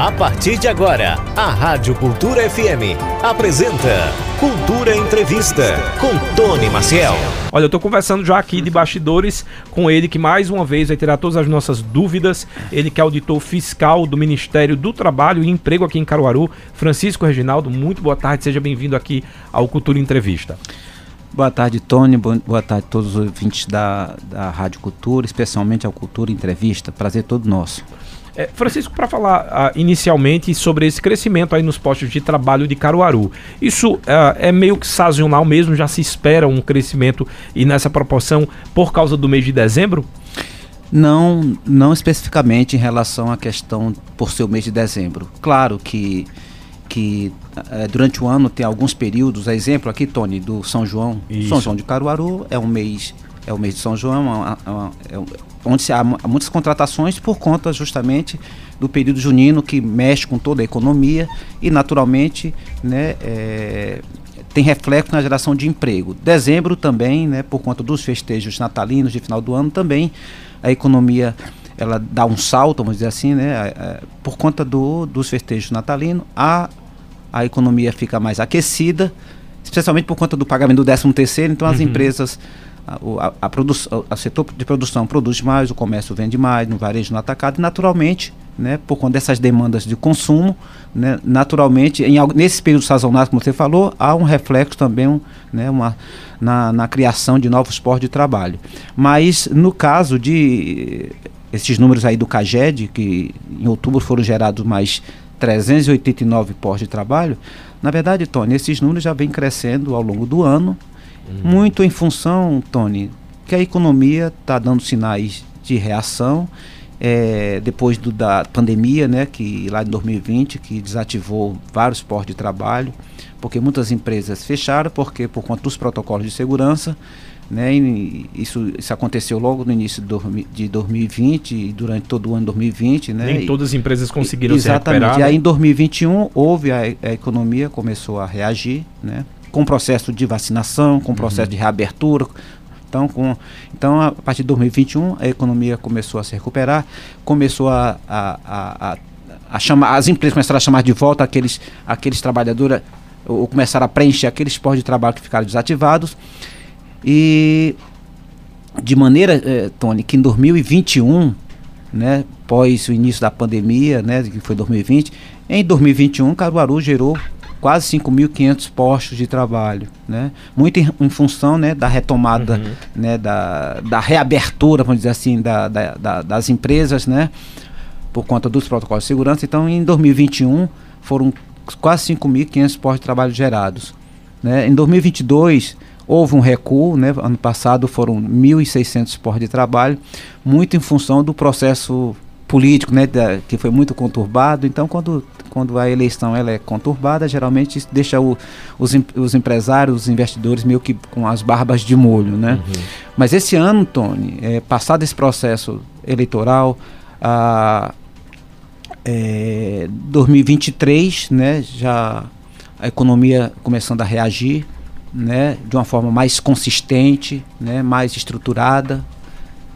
A partir de agora, a Rádio Cultura FM apresenta Cultura Entrevista com Tony Maciel. Olha, eu estou conversando já aqui de bastidores com ele, que mais uma vez vai tirar todas as nossas dúvidas. Ele que é auditor fiscal do Ministério do Trabalho e Emprego aqui em Caruaru. Francisco Reginaldo, muito boa tarde, seja bem-vindo aqui ao Cultura Entrevista. Boa tarde, Tony. Boa tarde a todos os ouvintes da, da Rádio Cultura, especialmente ao Cultura Entrevista. Prazer todo nosso. É, Francisco, para falar uh, inicialmente sobre esse crescimento aí nos postos de trabalho de Caruaru, isso uh, é meio que sazonal mesmo? Já se espera um crescimento e nessa proporção por causa do mês de dezembro? Não, não especificamente em relação à questão por ser o mês de dezembro. Claro que que uh, durante o ano tem alguns períodos, exemplo aqui, Tony, do São João. Isso. São João de Caruaru é um mês, é o mês de São João, é, é, é, onde há, muitas contratações por conta justamente do período junino que mexe com toda a economia e naturalmente né, é, tem reflexo na geração de emprego. Dezembro também, né, por conta dos festejos natalinos de final do ano, também a economia ela dá um salto, vamos dizer assim, né, por conta do, dos festejos natalinos, a, a economia fica mais aquecida, especialmente por conta do pagamento do 13 terceiro, então as uhum. empresas a, a, produção, o setor de produção produz mais, o comércio vende mais, no varejo, no atacado, e naturalmente, né, por conta dessas demandas de consumo, né, naturalmente, em, nesse período sazonal, como você falou, há um reflexo também um, né, uma, na, na criação de novos postos de trabalho. Mas no caso de esses números aí do CAGED, que em outubro foram gerados mais 389 postos de trabalho, na verdade, Tony, esses números já vêm crescendo ao longo do ano, Muito em função, Tony, que a economia está dando sinais de reação. É, depois do, da pandemia, né, que lá em 2020, que desativou vários postos de trabalho, porque muitas empresas fecharam, porque por conta dos protocolos de segurança, né, isso, isso aconteceu logo no início de 2020 e durante todo o ano de 2020. Né, Nem todas as empresas conseguiram exatamente, se recuperar. E aí né? em 2021 houve, a, a economia começou a reagir, né, com processo de vacinação, com processo uhum. de reabertura. Então, com, então, a partir de 2021, a economia começou a se recuperar, começou a, a, a, a chamar, as empresas começaram a chamar de volta aqueles, aqueles trabalhadores, ou começaram a preencher aqueles postos de trabalho que ficaram desativados. E de maneira, eh, Tony, que em 2021, né, pós o início da pandemia, né, que foi 2020, em 2021, Caruaru gerou quase 5.500 postos de trabalho, né? Muito em, em função, né, da retomada, uhum. né, da, da reabertura, vamos dizer assim, da, da, da, das empresas, né, por conta dos protocolos de segurança. Então, em 2021 foram quase 5.500 postos de trabalho gerados, né? Em 2022 houve um recuo, né? Ano passado foram 1.600 postos de trabalho, muito em função do processo político, né, da, que foi muito conturbado. Então, quando, quando a eleição ela é conturbada, geralmente isso deixa o, os, os empresários, os investidores meio que com as barbas de molho, né? Uhum. Mas esse ano, Tony, é, passado esse processo eleitoral, a é, 2023, né, já a economia começando a reagir, né, de uma forma mais consistente, né, mais estruturada,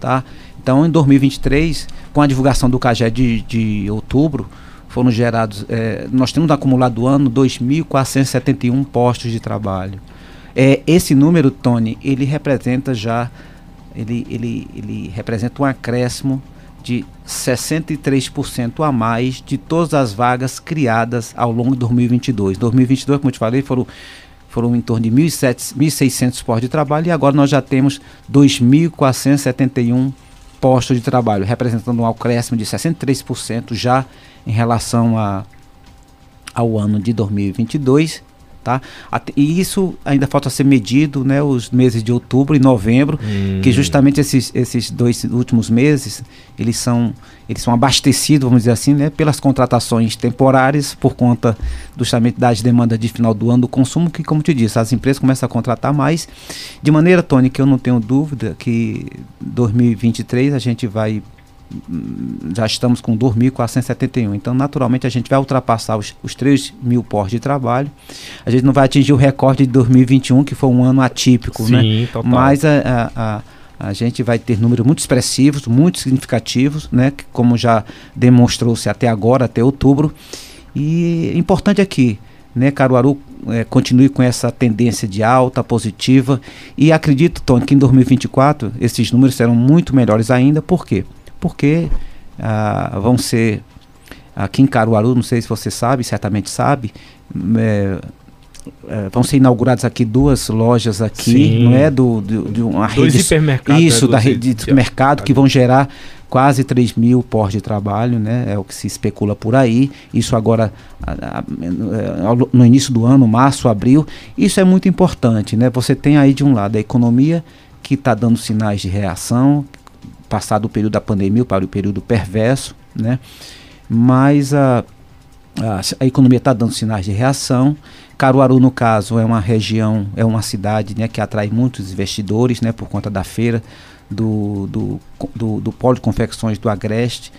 tá? Então, em 2023, com a divulgação do CAGE de, de outubro, foram gerados, é, nós temos acumulado do ano 2.471 postos de trabalho. É, esse número, Tony, ele representa já, ele, ele, ele representa um acréscimo de 63% a mais de todas as vagas criadas ao longo de 2022. 2022, como eu te falei, foram foram em torno de 1.600 postos de trabalho e agora nós já temos 2.471 postos de trabalho, representando um acréscimo de 63% já em relação a, ao ano de 2022. Tá? E isso ainda falta ser medido, né, os meses de outubro e novembro, hum. que justamente esses, esses dois últimos meses, eles são, eles são abastecidos, vamos dizer assim, né, pelas contratações temporárias, por conta justamente das demandas de final do ano do consumo, que como te disse, as empresas começam a contratar mais, de maneira, Tony, que eu não tenho dúvida que 2023 a gente vai já estamos com 2.471. Então, naturalmente, a gente vai ultrapassar os, os 3 mil postos de trabalho. A gente não vai atingir o recorde de 2021, que foi um ano atípico, Sim, né? Total. Mas a, a, a gente vai ter números muito expressivos, muito significativos, né, como já demonstrou-se até agora, até outubro. E importante aqui, né, Caruaru é, continue com essa tendência de alta, positiva. E acredito, Tony, que em 2024 esses números serão muito melhores ainda. Por quê? Porque ah, vão ser aqui em Caruaru, não sei se você sabe, certamente sabe, é, é, vão ser inauguradas aqui duas lojas aqui, Sim. não é do, do de uma Dois rede hipermercados, isso né, da rede de mercado que vão gerar quase 3 mil postos de trabalho, né? É o que se especula por aí. Isso agora a, a, no início do ano, março, abril. Isso é muito importante, né? Você tem aí de um lado a economia que está dando sinais de reação, passado o período da pandemia para o período perverso, né? Mas a, a, a economia está dando sinais de reação. Caruaru, no caso, é uma região, é uma cidade né, que atrai muitos investidores né, por conta da feira do, do, do, do polo de confecções do Agreste.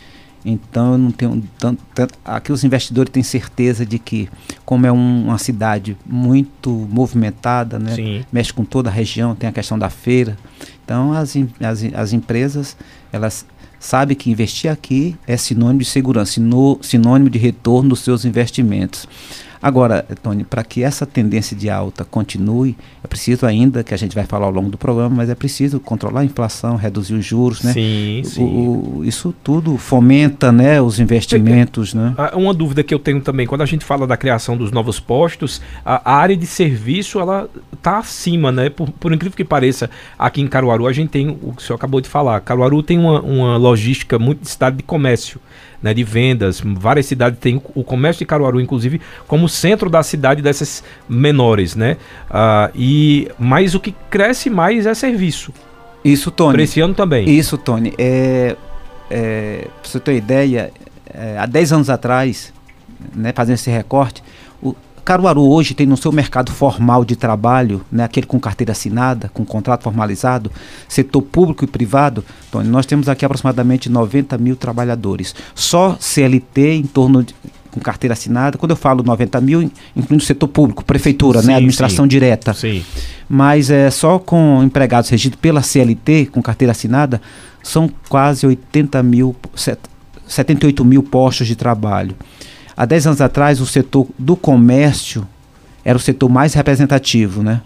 Então, eu não tenho tanto, tanto, Aqui os investidores têm certeza de que, como é um, uma cidade muito movimentada, né, mexe com toda a região, tem a questão da feira. Então, as, as, as empresas, elas sabem que investir aqui é sinônimo de segurança, sinônimo de retorno dos seus investimentos. Agora, Tony, para que essa tendência de alta continue, é preciso ainda, que a gente vai falar ao longo do programa, mas é preciso controlar a inflação, reduzir os juros, né? Sim, sim. O, isso tudo fomenta né, os investimentos, né? Uma dúvida que eu tenho também, quando a gente fala da criação dos novos postos, a, a área de serviço, ela está acima, né? Por, por, incrível que pareça, aqui em Caruaru, a gente tem o que o senhor acabou de falar. Caruaru tem uma, uma logística muito de estado de comércio né, de vendas. Várias cidades têm o comércio de Caruaru, inclusive, como centro da cidade dessas menores, né? Uh, e mas o que cresce mais é serviço. Isso, Tony. Para esse ano também. Isso, Tony. É, é, para você ter ideia, é, há 10 anos atrás, né, fazendo esse recorte, Caruaru hoje tem no seu mercado formal de trabalho, né, aquele com carteira assinada, com contrato formalizado, setor público e privado, Tony, nós temos aqui aproximadamente 90 mil trabalhadores. Só CLT em torno de com carteira assinada. Quando eu falo 90 mil, incluindo o setor público, prefeitura, né, sim, né, administração sim. direta. Sim. Mas é só com empregados regidos pela CLT, com carteira assinada, são quase 80 mil, 78 mil postos de trabalho. Há 10 anos atrás, o setor do comércio era o setor mais representativo, né?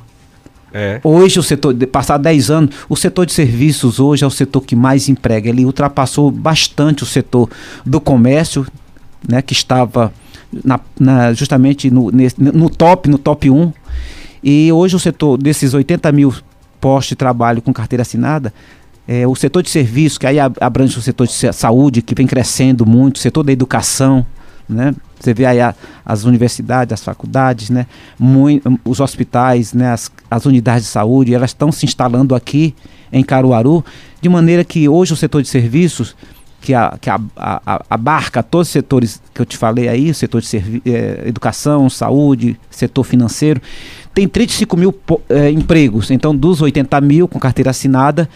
É. Hoje, o setor, passado 10 anos, o setor de serviços hoje é o setor que mais emprega. Ele ultrapassou bastante o setor do comércio, né, que estava na, na, justamente no, nesse, no top, no top 1. E hoje o setor desses 80 mil postos de trabalho com carteira assinada, é, o setor de serviços, que aí abrange o setor de saúde, que vem crescendo muito, o setor da educação, né? Você vê aí a, as universidades, as faculdades, né? Muito, os hospitais, né? As, as unidades de saúde, elas estão se instalando aqui em Caruaru, de maneira que hoje o setor de serviços, que, a, que a, a, abarca todos os setores que eu te falei aí, o setor de é, educação, saúde, setor financeiro, tem 35 mil é, empregos. Então, dos 80 mil com carteira assinada,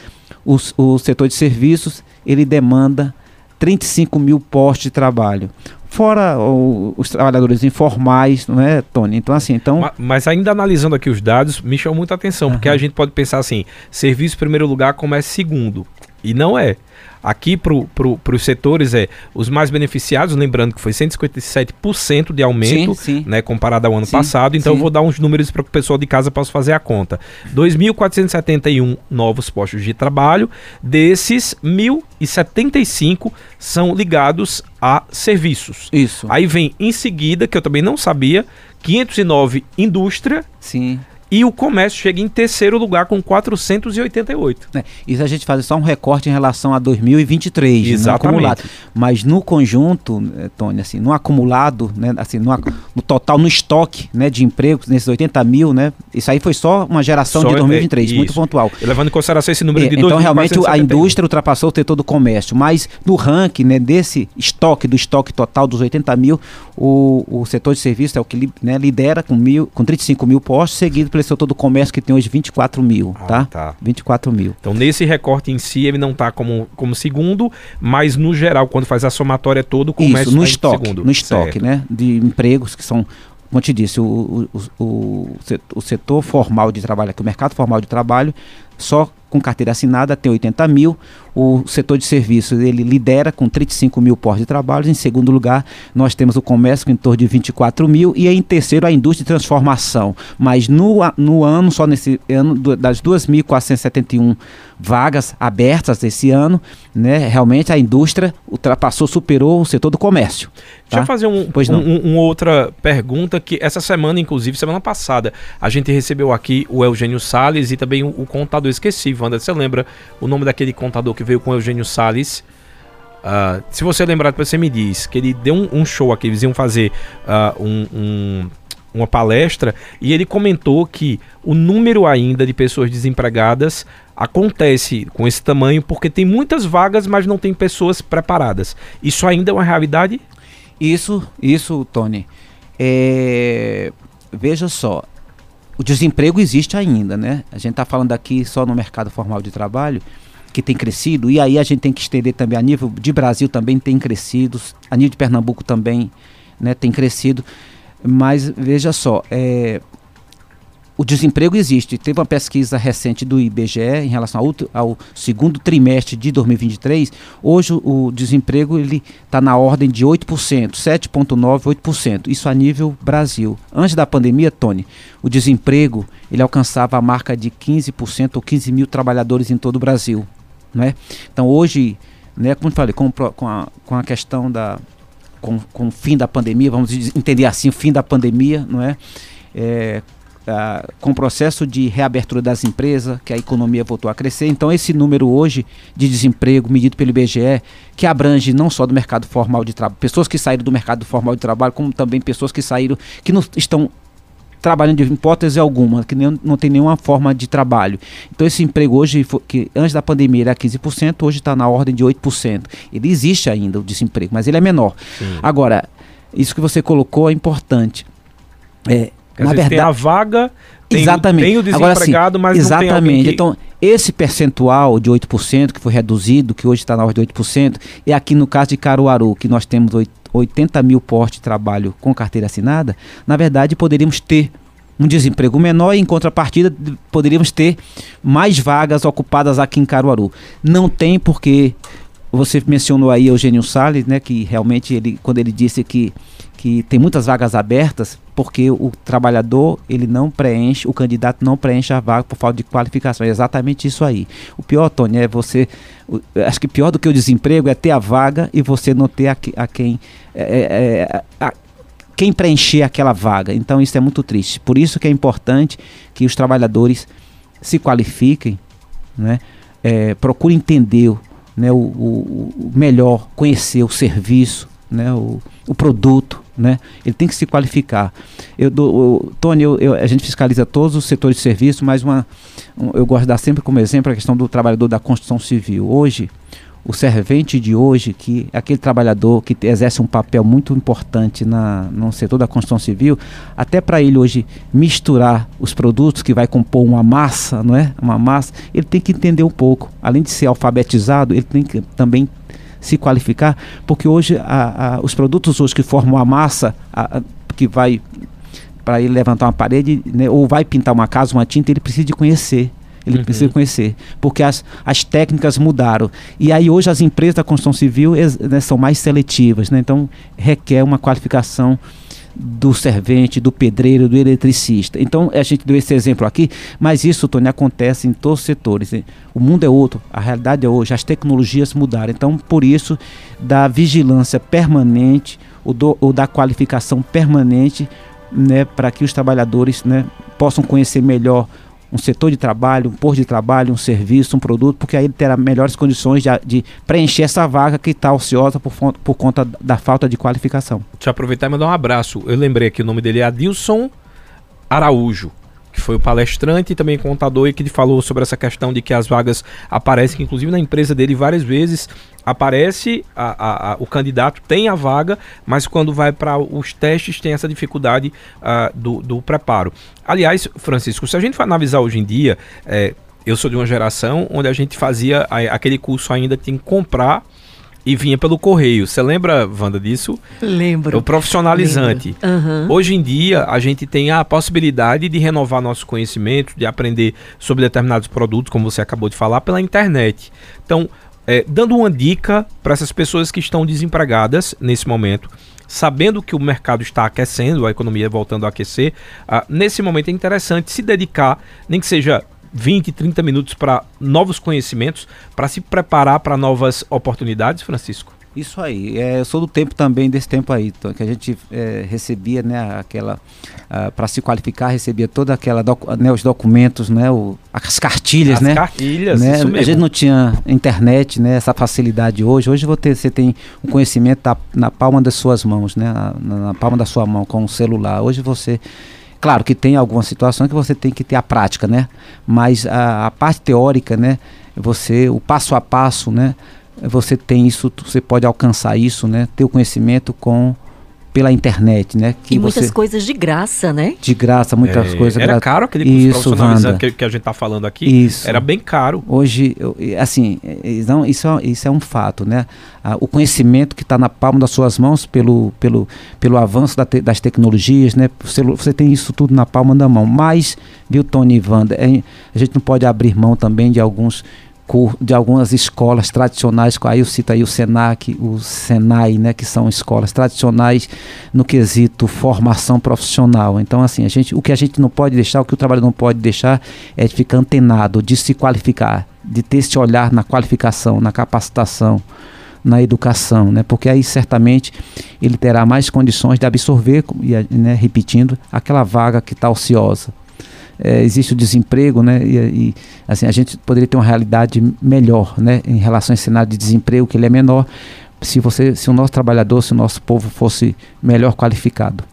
os, o setor de serviços, ele demanda 35 mil postos de trabalho. Fora o, os trabalhadores informais, não é, Tony? Então, assim, então... Mas, mas ainda analisando aqui os dados, me chamou muita atenção, uhum. porque a gente pode pensar assim, serviço em primeiro lugar, comércio segundo. E não é. Aqui para pro, os setores é os mais beneficiados, lembrando que foi 157% de aumento, sim, sim. né, comparado ao ano sim, passado. Então eu vou dar uns números para que o pessoal de casa possa fazer a conta. 2.471 novos postos de trabalho, desses 1.075 são ligados a serviços. Isso. Aí vem em seguida, que eu também não sabia, 509 indústria. Sim. E o comércio chega em terceiro lugar com 488. É, isso a gente faz só um recorte em relação a 2023, Exatamente. no acumulado. Mas no conjunto, eh, Tony, assim, no acumulado, né, assim, no, no, total, no estoque né, de empregos, nesses 80 mil, né, isso aí foi só uma geração só de 2023, é, muito pontual. Levando em consideração esse número é, de Então, realmente, a indústria ultrapassou o setor do comércio. Mas no ranking né, desse estoque, do estoque total dos 80 mil, o, o setor de serviço é o que né, lidera com, mil, com 35 mil postos, seguido pelo setor do comércio que tem hoje 24 mil, ah, tá? tá? 24 mil. Então, nesse recorte em si, ele não está como, como segundo, mas no geral, quando faz a somatória todo, o comércio Isso, no tá estoque, segundo. no estoque, certo. né? De empregos que são como eu te disse, o, o, o, o setor formal de trabalho, aqui, o mercado formal de trabalho, só com carteira assinada tem 80 mil. O setor de serviços ele lidera com 35 mil postos de trabalho. Em segundo lugar, nós temos o comércio com em torno de 24 mil. E em terceiro, a indústria de transformação. Mas no, no ano, só nesse ano, das 2.471 vagas abertas esse ano, né, realmente a indústria ultrapassou, superou o setor do comércio. Tá? Deixa eu tá? fazer um, pois um, um, uma outra pergunta que essa semana, inclusive, semana passada, a gente recebeu aqui o Eugênio Sales e também o, o contador esqueci, Wanda, você lembra o nome daquele contador que veio com Eugênio Sales? Uh, se você lembrar, depois você me diz que ele deu um, um show aqui, eles iam fazer uh, um, uma palestra e ele comentou que o número ainda de pessoas desempregadas acontece com esse tamanho porque tem muitas vagas, mas não tem pessoas preparadas. Isso ainda é uma realidade? Isso, isso, Tony. É... Veja só, o desemprego existe ainda, né? A gente está falando aqui só no mercado formal de trabalho, que tem crescido, e aí a gente tem que estender também a nível de Brasil também tem crescido, a nível de Pernambuco também né, tem crescido. Mas veja só, é, o desemprego existe. Teve uma pesquisa recente do IBGE em relação ao, ao segundo trimestre de 2023. Hoje o desemprego ele está na ordem de 8%, 7,9%, 8%. Isso a nível Brasil. Antes da pandemia, Tony, o desemprego ele alcançava a marca de 15% ou 15 mil trabalhadores em todo o Brasil. Né? Então hoje, né, como eu falei, com, com, a, com a questão da. Com, com o fim da pandemia, vamos entender assim, o fim da pandemia, não é? é Uh, com o processo de reabertura das empresas, que a economia voltou a crescer. Então, esse número hoje de desemprego medido pelo IBGE, que abrange não só do mercado formal de trabalho, pessoas que saíram do mercado formal de trabalho, como também pessoas que saíram, que não estão trabalhando de hipótese alguma, que nem, não tem nenhuma forma de trabalho. Então, esse emprego hoje, que antes da pandemia era 15%, hoje está na ordem de 8%. Ele existe ainda, o desemprego, mas ele é menor. Sim. Agora, isso que você colocou é importante. É, Quer na verdade, tem a vaga, tem, exatamente. tem o desempregado, Agora, mas exatamente. não tem que... Então, esse percentual de 8% que foi reduzido, que hoje está na ordem de 8%, é aqui no caso de Caruaru, que nós temos 80 mil postos de trabalho com carteira assinada, na verdade poderíamos ter um desemprego menor e em contrapartida poderíamos ter mais vagas ocupadas aqui em Caruaru. Não tem porque você mencionou aí Eugênio Salles, né, que realmente ele quando ele disse que que tem muitas vagas abertas porque o trabalhador ele não preenche, o candidato não preenche a vaga por falta de qualificação. É exatamente isso aí. O pior, Tony, é você. Acho que pior do que o desemprego é ter a vaga e você não ter a, a quem. É, é, é a, quem preencher aquela vaga. Então isso é muito triste. Por isso que é importante que os trabalhadores se qualifiquem, né? É, procurem entender né, o, o, o melhor, conhecer o serviço, né, o, o produto, né? Ele tem que se qualificar. Eu Tony, eu, eu, a gente fiscaliza todos os setores de serviço, mas uma, um, eu gosto de dar sempre como exemplo a questão do trabalhador da construção civil. Hoje, o servente de hoje, que é aquele trabalhador que exerce um papel muito importante na, no setor da construção civil, até para ele hoje misturar os produtos que vai compor uma massa, não é? Uma massa, ele tem que entender um pouco. Além de ser alfabetizado, ele tem que também se qualificar, porque hoje a, a, os produtos hoje que formam a massa a, que vai para ele levantar uma parede né, ou vai pintar uma casa, uma tinta, ele precisa de conhecer. Ele uhum. precisa conhecer, porque as, as técnicas mudaram. E aí hoje as empresas da construção civil né, são mais seletivas, né? então requer uma qualificação do servente, do pedreiro, do eletricista. Então, a gente deu esse exemplo aqui, mas isso, Tony, acontece em todos os setores. O mundo é outro, a realidade é hoje, as tecnologias mudaram. Então, por isso, da vigilância permanente, ou, do, ou da qualificação permanente, né, para que os trabalhadores né, possam conhecer melhor um setor de trabalho, um posto de trabalho, um serviço, um produto, porque aí ele terá melhores condições de, de preencher essa vaga que está ociosa por, por conta da falta de qualificação. Deixa eu aproveitar e mandar um abraço. Eu lembrei que o nome dele é Adilson Araújo que foi o palestrante e também contador e que falou sobre essa questão de que as vagas aparecem, que inclusive na empresa dele várias vezes aparece a, a, a, o candidato tem a vaga, mas quando vai para os testes tem essa dificuldade uh, do, do, preparo. Aliás, Francisco, se a gente for analisar hoje em dia, é, eu sou de uma geração onde a gente fazia aquele curso ainda que tem que comprar e vinha pelo correio. Você lembra, Wanda, disso? Lembro. O profissionalizante. Uhum. Hoje em dia, a gente tem a possibilidade de renovar nosso conhecimento, de aprender sobre determinados produtos, como você acabou de falar, pela internet. Então, é, dando uma dica para essas pessoas que estão desempregadas nesse momento, sabendo que o mercado está aquecendo, a economia voltando a aquecer, uh, nesse momento é interessante se dedicar, nem que seja 20, 30 minutos para novos conhecimentos, para se preparar para novas oportunidades, Francisco? Isso aí, é, eu sou do tempo também, desse tempo aí, então, que a gente é, recebia, né, aquela, uh, para se qualificar, recebia toda aquela, docu né, os documentos, né, o, as cartilhas, as né? cartilhas, né? A gente não tinha internet, né, essa facilidade hoje, hoje você, você tem o conhecimento na, na palma das suas mãos, né, na, na palma da sua mão, com o celular, hoje você Claro que tem algumas situações que você tem que ter a prática, né? Mas a, a parte teórica, né? Você, o passo a passo, né? Você tem isso, você pode alcançar isso, né? Ter o conhecimento com pela internet, né? Que e muitas você... coisas de graça, né? De graça, muitas é, coisas. Era gra... caro aquele curso profissionalizante que, que, a gente está falando aqui. Isso. Era bem caro. Hoje, assim, então, isso, é, isso é um fato, né? o conhecimento que está na palma das suas mãos pelo, pelo, pelo avanço da te, das tecnologias, né? Você, você, tem isso tudo na palma da mão. Mas, viu, Tony e Wanda, é, a gente não pode abrir mão também de alguns de algumas escolas tradicionais, aí eu cito aí o Senac, o Senai, né, que são escolas tradicionais no quesito formação profissional. Então, assim, a gente, o que a gente não pode deixar, o que o trabalho não pode deixar é de ficar antenado, de se qualificar, de ter esse olhar na qualificação, na capacitação, na educação, né, porque aí certamente ele terá mais condições de absorver, né, repetindo, aquela vaga que está ociosa é, existe o desemprego, né? E, e, assim a gente poderia ter uma realidade melhor, né? Em relação a esse cenário de desemprego que ele é menor, se você, se o nosso trabalhador, se o nosso povo fosse melhor qualificado.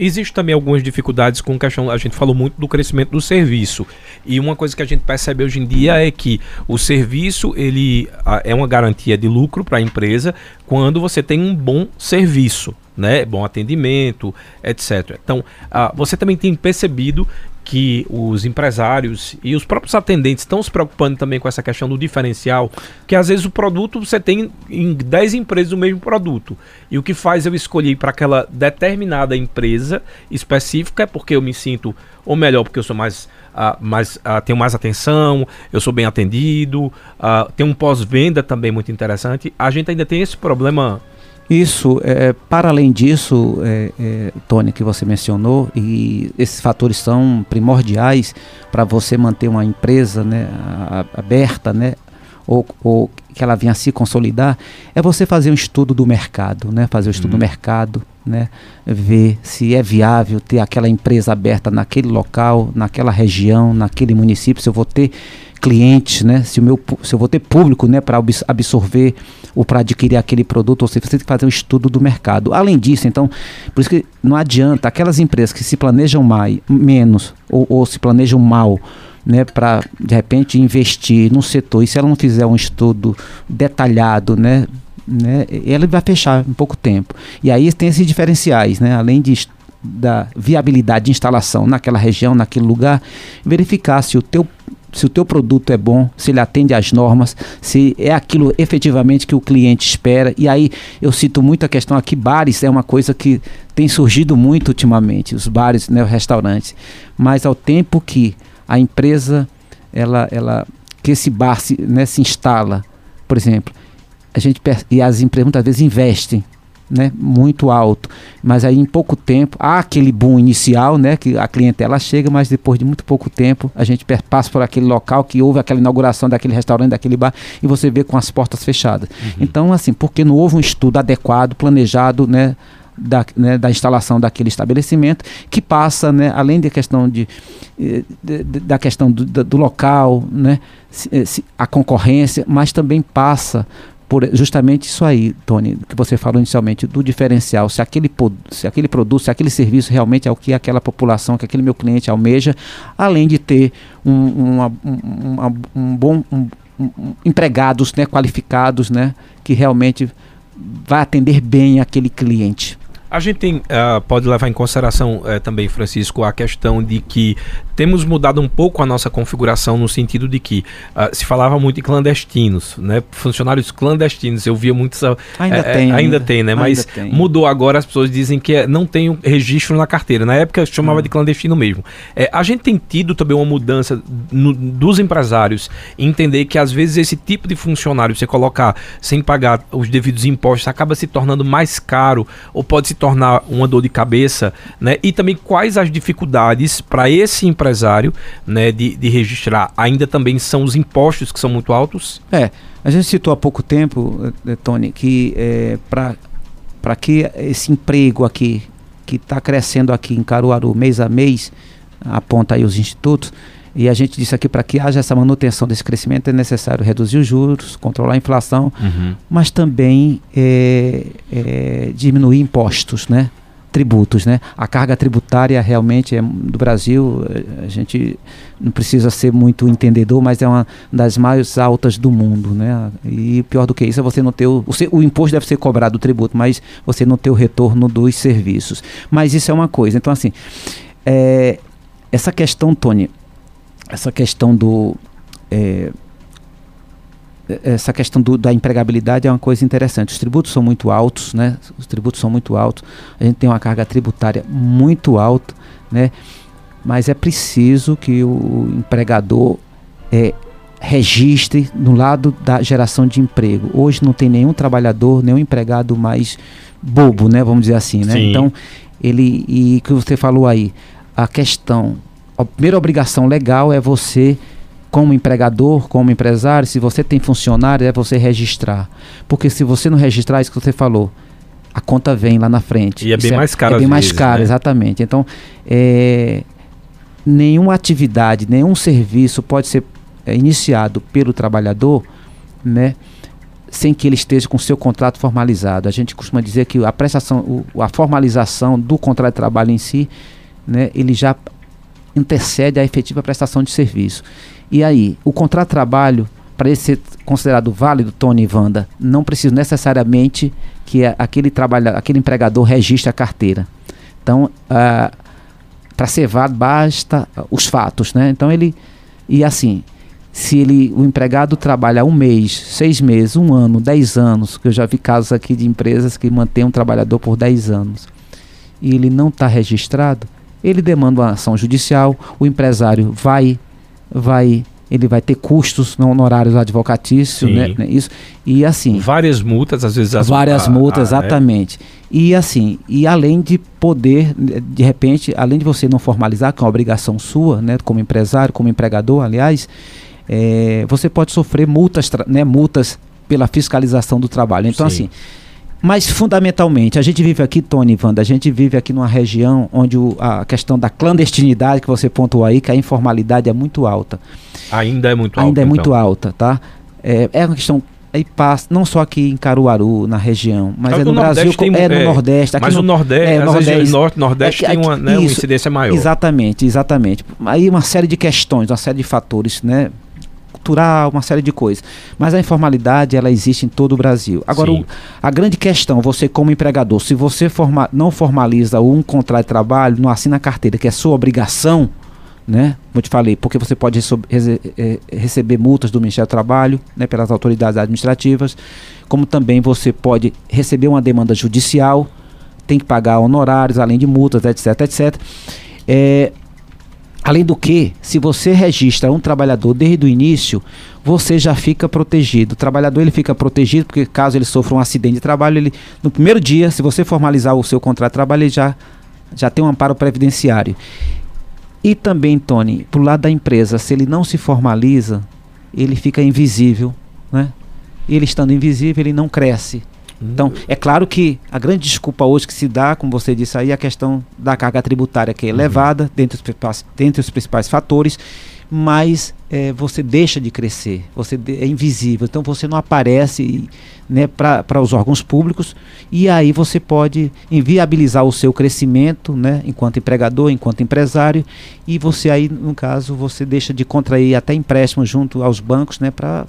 Existe também algumas dificuldades com questão. A gente falou muito do crescimento do serviço. E uma coisa que a gente percebe hoje em dia é que o serviço ele é uma garantia de lucro para a empresa quando você tem um bom serviço. Né, bom atendimento, etc. Então, você também tem percebido que os empresários e os próprios atendentes estão se preocupando também com essa questão do diferencial, que às vezes o produto você tem em 10 empresas o mesmo produto. E o que faz eu escolher para aquela determinada empresa específica é porque eu me sinto ou melhor, porque eu sou mais, uh, mais uh, tenho mais atenção, eu sou bem atendido, uh, tem um pós-venda também muito interessante. A gente ainda tem esse problema isso, é, para além disso, é, é, Tony, que você mencionou, e esses fatores são primordiais para você manter uma empresa né, aberta, né, ou, ou, que ela venha a se consolidar, é você fazer um estudo do mercado, né, fazer o um estudo uhum. do mercado, né, ver se é viável ter aquela empresa aberta naquele local, naquela região, naquele município, se eu vou ter clientes, né? Se, o meu, se eu vou ter público né, para absorver ou para adquirir aquele produto, ou seja, você tem que fazer um estudo do mercado. Além disso, então, por isso que não adianta aquelas empresas que se planejam mais, menos ou, ou se planejam mal, né, para de repente investir num setor e se ela não fizer um estudo detalhado, né, né, ela vai fechar em pouco tempo. E aí tem esses diferenciais, né, além de da viabilidade de instalação naquela região, naquele lugar, verificar se o teu se o teu produto é bom, se ele atende às normas, se é aquilo efetivamente que o cliente espera. E aí eu cito muito a questão aqui, bares é uma coisa que tem surgido muito ultimamente, os bares, né, os restaurantes. Mas ao tempo que a empresa, ela, ela, que esse bar se, né, se instala, por exemplo, a gente e as empresas muitas vezes investem né, muito alto. Mas aí em pouco tempo, há aquele boom inicial, né, que a clientela chega, mas depois de muito pouco tempo, a gente passa por aquele local que houve aquela inauguração daquele restaurante, daquele bar, e você vê com as portas fechadas. Uhum. Então, assim, porque não houve um estudo adequado, planejado, né, da, né, da instalação daquele estabelecimento, que passa, né, além da questão, de, eh, de, de da questão do, do local, né, se, eh, se, a concorrência, mas também passa por justamente isso aí, Tony, que você falou inicialmente, do diferencial, se aquele, se aquele produto, se aquele serviço realmente é o que aquela população, que aquele meu cliente almeja, além de ter um, uma, um, um bom um, empregados né, qualificados, né, que realmente vai atender bem aquele cliente. A gente tem, uh, pode levar em consideração uh, também, Francisco, a questão de que temos mudado um pouco a nossa configuração no sentido de que uh, se falava muito em clandestinos, né? Funcionários clandestinos. Eu via muitos. Ainda é, tem. Ainda tem, né? Mas tem. mudou agora, as pessoas dizem que não tem um registro na carteira. Na época chamava hum. de clandestino mesmo. É, a gente tem tido também uma mudança no, dos empresários entender que às vezes esse tipo de funcionário, você colocar sem pagar os devidos impostos, acaba se tornando mais caro ou pode se tornar uma dor de cabeça, né? E também quais as dificuldades para esse empresário, né, de, de registrar? Ainda também são os impostos que são muito altos? É, a gente citou há pouco tempo, eh, Tony, que é, para que esse emprego aqui, que está crescendo aqui em Caruaru mês a mês, aponta aí os institutos, e a gente disse aqui para que haja essa manutenção desse crescimento é necessário reduzir os juros, controlar a inflação, uhum. mas também é, é, diminuir impostos, né? tributos, né? A carga tributária realmente é do Brasil, a gente não precisa ser muito entendedor, mas é uma das mais altas do mundo, né? E pior do que isso é você não ter o, o, o imposto deve ser cobrado o tributo, mas você não ter o retorno dos serviços. Mas isso é uma coisa. Então assim, é, essa questão, Tony, essa questão do é, essa questão do, da empregabilidade é uma coisa interessante. Os tributos são muito altos, né? Os tributos são muito altos. A gente tem uma carga tributária muito alta, né? Mas é preciso que o empregador é, registre no lado da geração de emprego. Hoje não tem nenhum trabalhador, nenhum empregado mais bobo, né? Vamos dizer assim, né? Sim. Então ele e que você falou aí, a questão a primeira obrigação legal é você como empregador, como empresário, se você tem funcionário, é você registrar. Porque se você não registrar, isso que você falou, a conta vem lá na frente. E é bem é, mais caro. É bem mais vezes, caro, né? exatamente. Então, é, nenhuma atividade, nenhum serviço pode ser é, iniciado pelo trabalhador, né? sem que ele esteja com o seu contrato formalizado. A gente costuma dizer que a prestação, o, a formalização do contrato de trabalho em si, né, ele já antecede a efetiva prestação de serviço. E aí, o contrato de trabalho, para ele ser considerado válido, Tony e Wanda, não precisa necessariamente que aquele, aquele empregador registre a carteira. Então, uh, para ser válido, basta os fatos, né? Então, ele... E assim, se ele, o empregado trabalha um mês, seis meses, um ano, dez anos, que eu já vi casos aqui de empresas que mantêm um trabalhador por dez anos, e ele não está registrado, ele demanda uma ação judicial, o empresário vai, vai, ele vai ter custos no honorários advocatícios, né, né, isso e assim. Várias multas, às vezes. As, várias a, multas, a, é. exatamente. É. E assim, e além de poder, de repente, além de você não formalizar, que é uma obrigação sua, né, como empresário, como empregador, aliás, é, você pode sofrer multas, né, multas pela fiscalização do trabalho. Então, Sim. assim mas fundamentalmente, a gente vive aqui, Tony Wanda, a gente vive aqui numa região onde o, a questão da clandestinidade que você pontuou aí, que a informalidade é muito alta. Ainda é muito alta. Ainda é então. muito alta, tá? É, é uma questão aí passa, não só aqui em Caruaru, na região, mas é, é no Brasil, tem, é no é, Nordeste. Aqui mas no, o Nordeste, é, Nordeste, Norte, Nordeste é, tem uma, né, isso, uma incidência maior. Exatamente, exatamente. Aí uma série de questões, uma série de fatores, né? Cultural, uma série de coisas. Mas a informalidade, ela existe em todo o Brasil. Agora, o, a grande questão, você como empregador, se você forma, não formaliza um contrato de trabalho, não assina a carteira, que é sua obrigação, né? Como eu te falei, porque você pode é, receber multas do Ministério do Trabalho, né, pelas autoridades administrativas, como também você pode receber uma demanda judicial, tem que pagar honorários, além de multas, etc, etc. É, Além do que, se você registra um trabalhador desde o início, você já fica protegido. O trabalhador ele fica protegido porque caso ele sofra um acidente de trabalho, ele no primeiro dia, se você formalizar o seu contrato de trabalho, ele já já tem um amparo previdenciário. E também, Tony, pro lado da empresa, se ele não se formaliza, ele fica invisível, né? Ele estando invisível, ele não cresce. Então, é claro que a grande desculpa hoje que se dá, como você disse aí, é a questão da carga tributária que é uhum. elevada, uhum. dentre, os, dentre os principais fatores, mas é, você deixa de crescer, você é invisível, então você não aparece né, para os órgãos públicos e aí você pode inviabilizar o seu crescimento né, enquanto empregador, enquanto empresário e você aí, no caso, você deixa de contrair até empréstimos junto aos bancos né, para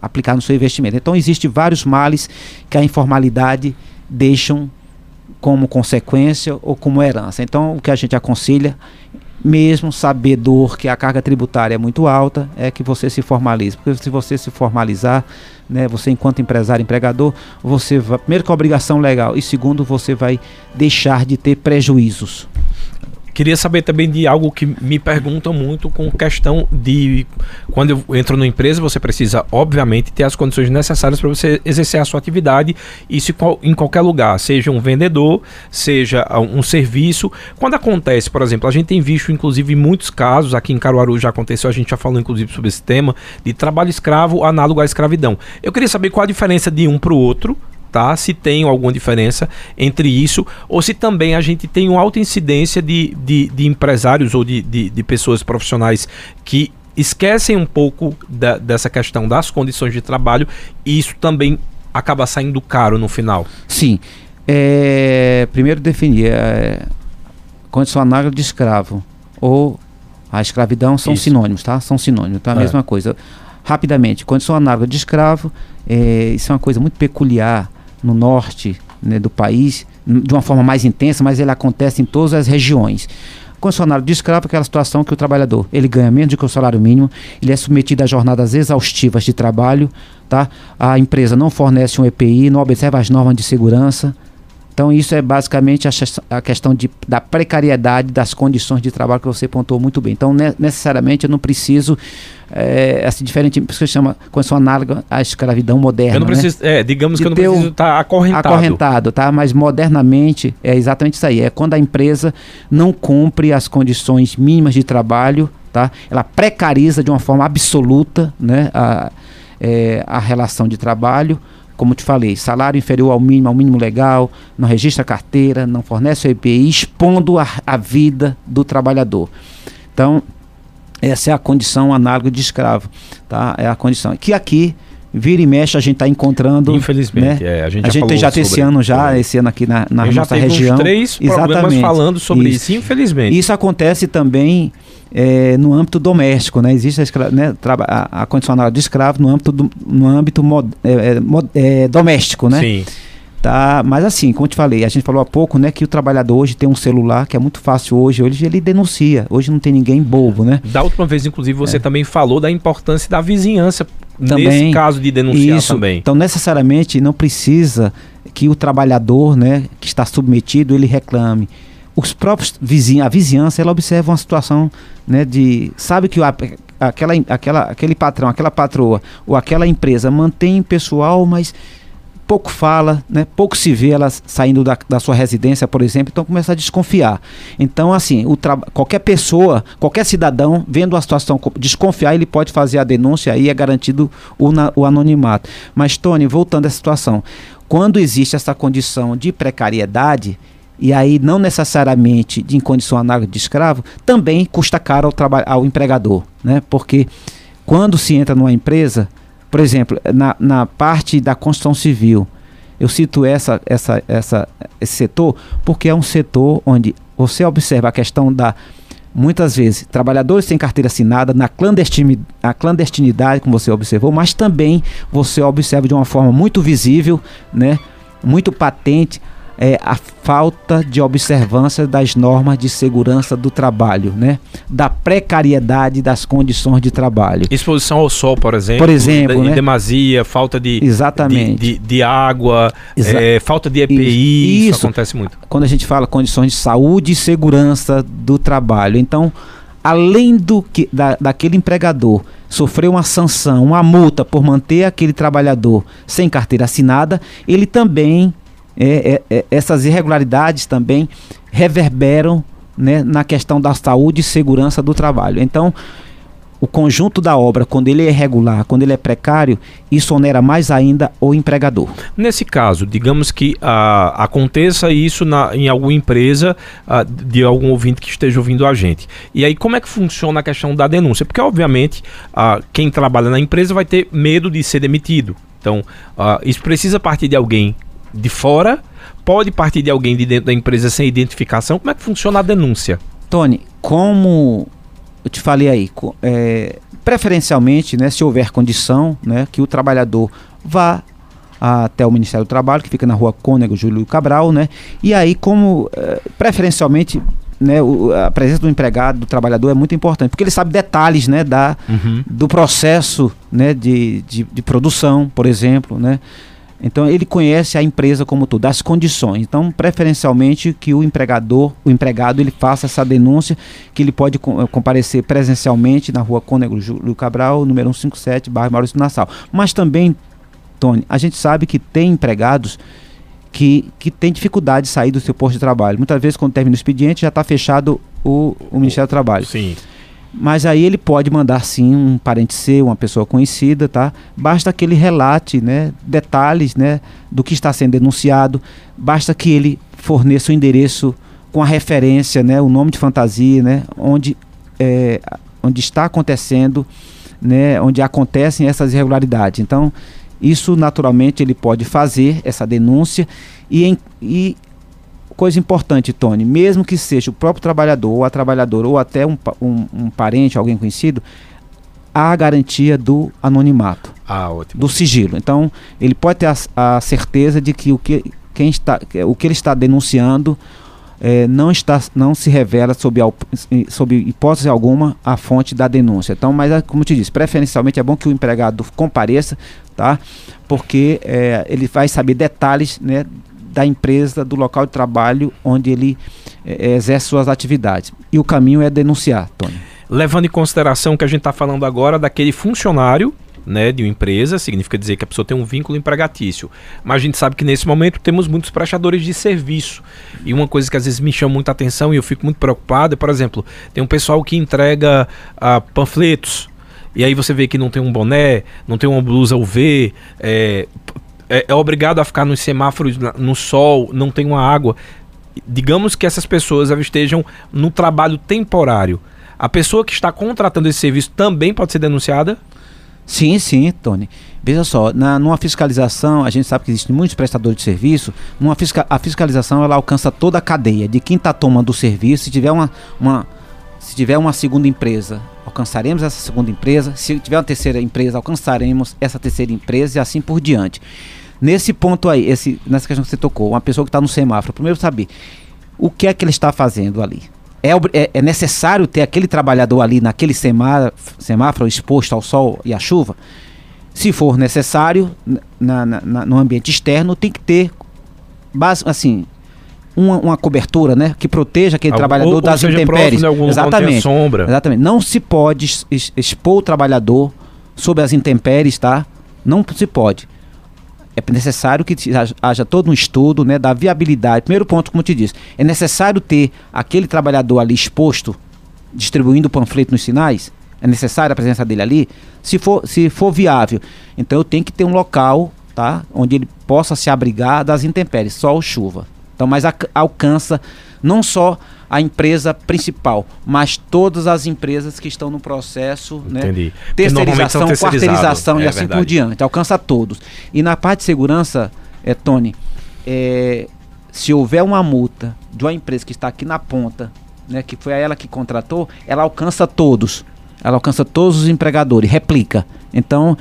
aplicar no seu investimento. Então, existem vários males que a informalidade deixam como consequência ou como herança. Então, o que a gente aconselha, mesmo sabedor que a carga tributária é muito alta, é que você se formalize. Porque se você se formalizar, né, você enquanto empresário, empregador, você vai, primeiro com a obrigação legal e segundo, você vai deixar de ter prejuízos. Queria saber também de algo que me perguntam muito com questão de quando eu entro numa empresa, você precisa, obviamente, ter as condições necessárias para você exercer a sua atividade, isso em qualquer lugar, seja um vendedor, seja um serviço. Quando acontece, por exemplo, a gente tem visto, inclusive, muitos casos, aqui em Caruaru já aconteceu, a gente já falou, inclusive, sobre esse tema, de trabalho escravo análogo à escravidão. Eu queria saber qual a diferença de um para o outro, tá? Se tem alguma diferença entre isso, ou se também a gente tem uma alta incidência de, de, de empresários ou de, de, de, pessoas profissionais que esquecem um pouco da, dessa questão das condições de trabalho e isso também acaba saindo caro no final. Sim. É, primeiro definir é, condição análoga de escravo ou a escravidão são isso. sinônimos, tá? São sinônimos, tá? A é. mesma coisa. Rapidamente, condição análoga de escravo, é, isso é uma coisa muito peculiar no norte né, do país, de uma forma mais intensa, mas ele acontece em todas as regiões. Condicionário de escravo é aquela situação que o trabalhador ele ganha menos do que o salário mínimo, ele é submetido a jornadas exaustivas de trabalho, tá? a empresa não fornece um EPI, não observa as normas de segurança, então, isso é basicamente a, questão de, da precariedade das condições de trabalho que você pontuou muito bem. Então, ne necessariamente, eu não preciso, é, assim, diferente, por isso que chama condição análoga à escravidão moderna. Eu não né? preciso, né? é, digamos de que eu não preciso estar tá acorrentado. Acorrentado, tá? Mas modernamente é exatamente isso aí. É quando a empresa não cumpre as condições mínimas de trabalho, tá? Ela precariza de uma forma absoluta, né? A, é, a relação de trabalho como te falei, salário inferior ao mínimo, ao mínimo legal, não registra carteira, não fornece o EPI, expondo a, a vida do trabalhador. Então, essa é a condição análoga de escravo, tá? É a condição que aqui vira e mexe a gente está encontrando. Infelizmente, né? é, a gente, a já, gente já tem esse ano já, esse ano aqui na, na nossa região. três Exatamente. falando sobre isso. isso, infelizmente. Isso acontece também é, no âmbito doméstico, né? Existe a, né, a, a condicional de escravo no âmbito, do, no âmbito mod, é, é, é, doméstico, né? Sim. Tá, mas assim, como eu te falei, a gente falou há pouco, né, que o trabalhador hoje tem um celular que é muito fácil hoje, hoje ele denuncia, hoje não tem ninguém bobo, né? Da última vez, inclusive, você é. também falou da importância da vizinhança também, nesse caso de denunciar isso, também. Então, necessariamente, não precisa que o trabalhador, né, que está submetido, ele reclame os próprios vizinhos, a vizinhança, ela observa uma situação, né, de sabe que o, aquela, aquela, aquele patrão, aquela patroa ou aquela empresa mantém pessoal, mas pouco fala, né, pouco se vê ela saindo da, da sua residência, por exemplo, então começa a desconfiar. Então, assim, o qualquer pessoa, qualquer cidadão, vendo a situação desconfiar, ele pode fazer a denúncia e é garantido o, na, o anonimato. Mas, Tony, voltando à situação, quando existe essa condição de precariedade, e aí não necessariamente de em condição análoga de escravo, também custa caro ao, ao empregador, né? Porque quando se entra numa empresa, por exemplo, na, na parte da construção civil, eu cito essa, essa, essa, esse setor porque é um setor onde você observa a questão da muitas vezes trabalhadores sem carteira assinada na clandestinidade, a clandestinidade, como você observou, mas também você observa de uma forma muito visível, né, muito patente é, a falta de observância das normas de segurança do trabalho, né? Da precariedade das condições de trabalho. Exposição ao sol, por exemplo. Por exemplo, de, né? demasia, falta de, Exatamente. de, de, de água, Exa é, falta de EPI, isso, isso acontece muito. Quando a gente fala condições de saúde e segurança do trabalho. Então, além do que da, daquele empregador sofrer uma sanção, uma multa por manter aquele trabalhador sem carteira assinada, ele também é, é, é, essas irregularidades também reverberam né, na questão da saúde e segurança do trabalho. Então, o conjunto da obra, quando ele é irregular, quando ele é precário, isso onera mais ainda o empregador. Nesse caso, digamos que ah, aconteça isso na, em alguma empresa ah, de algum ouvinte que esteja ouvindo a gente. E aí, como é que funciona a questão da denúncia? Porque, obviamente, ah, quem trabalha na empresa vai ter medo de ser demitido. Então, ah, isso precisa partir de alguém de fora, pode partir de alguém de dentro da empresa sem identificação. Como é que funciona a denúncia? Tony, como eu te falei aí, é, preferencialmente, né, se houver condição, né, que o trabalhador vá até o Ministério do Trabalho, que fica na rua Cônego Júlio Cabral, né? E aí, como eh, preferencialmente né, o, a presença do empregado, do trabalhador é muito importante, porque ele sabe detalhes né, da, Uhum. do processo né, de, de, de produção, por exemplo, né? Então ele conhece a empresa como tudo, as condições. Então, preferencialmente que o empregador, o empregado, ele faça essa denúncia, que ele pode eh, comparecer presencialmente na rua Cônego Júlio Cabral, número 157, bairro Maurício Nassau. Mas também, Tony, a gente sabe que tem empregados que, que têm dificuldade de sair do seu posto de trabalho. Muitas vezes, quando termina o expediente, já está fechado o, o Ministério do Trabalho. Sim. Mas aí ele pode mandar sim um parente seu, uma pessoa conhecida, tá? Basta que ele relate, né, detalhes, né, do que está sendo denunciado. Basta que ele forneça o endereço com a referência, né, o nome de fantasia, né, onde é, onde está acontecendo, né, onde acontecem essas irregularidades. Então, isso naturalmente ele pode fazer essa denúncia e, em- e coisa importante, Tony, mesmo que seja o próprio trabalhador ou a trabalhadora ou até um, um, um parente, alguém conhecido, há a garantia do anonimato, Ah, ótimo. do sigilo. Então, ele pode ter a, a certeza de que o que, quem está, o que ele está denunciando eh, não, está, não se revela sob, sob hipótese alguma a fonte da denúncia. Então, mas ah, como eu te disse, preferencialmente é bom que o empregado compareça, tá? Porque eh, ele vai saber detalhes, né? Da empresa, do local de trabalho onde ele eh, exerce suas atividades. E o caminho é denunciar, Tony. Levando em consideração que a gente está falando agora daquele funcionário né, de uma empresa, significa dizer que a pessoa tem um vínculo empregatício. Mas a gente sabe que nesse momento temos muitos prestadores de serviço. E uma coisa que às vezes me chama muita atenção e eu fico muito preocupado é, por exemplo, tem um pessoal que entrega ah, panfletos. E aí você vê que não tem um boné, não tem uma blusa UV, é, é, é obrigado a ficar nos semáforos no sol, não tem uma água. Digamos que essas pessoas estejam no trabalho temporário. A pessoa que está contratando esse serviço também pode ser denunciada? Sim, sim, Tony. Veja só, na, numa fiscalização, a gente sabe que existem muitos prestadores de serviço, numa fisca, a fiscalização ela alcança toda a cadeia, de quem está tomando o serviço, se tiver uma, uma, se tiver uma segunda empresa, alcançaremos essa segunda empresa, se tiver uma terceira empresa, alcançaremos essa terceira empresa e assim por diante. Nesse ponto aí, esse, nessa questão que você tocou, uma pessoa que está no semáforo, primeiro saber o que é que ele está fazendo ali. É, é- é necessário ter aquele trabalhador ali naquele semá- semáforo exposto ao sol e à chuva? Se for necessário, na- na- na- no ambiente externo, tem que ter base, assim, uma, uma cobertura né, que proteja aquele Algum- trabalhador ou- ou das seja, intempéries. próximo Exatamente. sombra. Exatamente. Não se pode expor o trabalhador sob as intempéries, tá? Não se pode. É necessário que haja, todo um estudo né, da viabilidade. Primeiro ponto, como eu te disse, é necessário ter aquele trabalhador ali exposto, distribuindo panfleto nos sinais? É necessária a presença dele ali? Se for, se for viável, então eu tenho que ter um local tá, onde ele possa se abrigar das intempéries, sol chuva. Então, mas alcança não só a empresa principal, mas todas as empresas que estão no processo, né? Entendi. São terceirização, quarteirização e é assim verdade. por diante. Alcança todos. E na parte de segurança, é, Tony, é, se houver uma multa de uma empresa que está aqui na ponta, né, que foi a ela que contratou, ela alcança todos. Ela alcança todos os empregadores, replica. Então,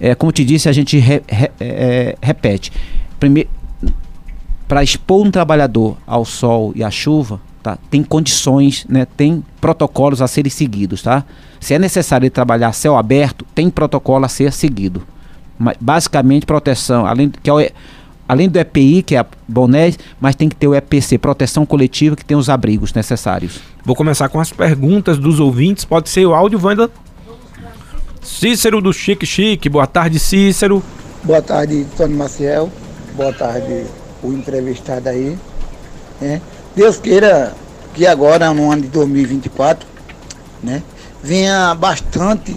é, como te disse, a gente re- re- é, repete. Primeiro, para expor um trabalhador ao sol e à chuva, tá? Tem condições, né? Tem protocolos a serem seguidos, tá? Se é necessário trabalhar a céu aberto, tem protocolo a ser seguido. Mas, basicamente proteção, além que é o, além do EPI, que é a bonés, mas tem que ter o EPC, proteção coletiva, que tem os abrigos necessários. Vou começar com as perguntas dos ouvintes. Pode ser o áudio, Wanda? Cícero do Chique Chique. Boa tarde, Cícero. Boa tarde, Tony Maciel. Boa tarde, o entrevistado aí. né? Deus queira que agora, no ano de 2024, né, venha bastante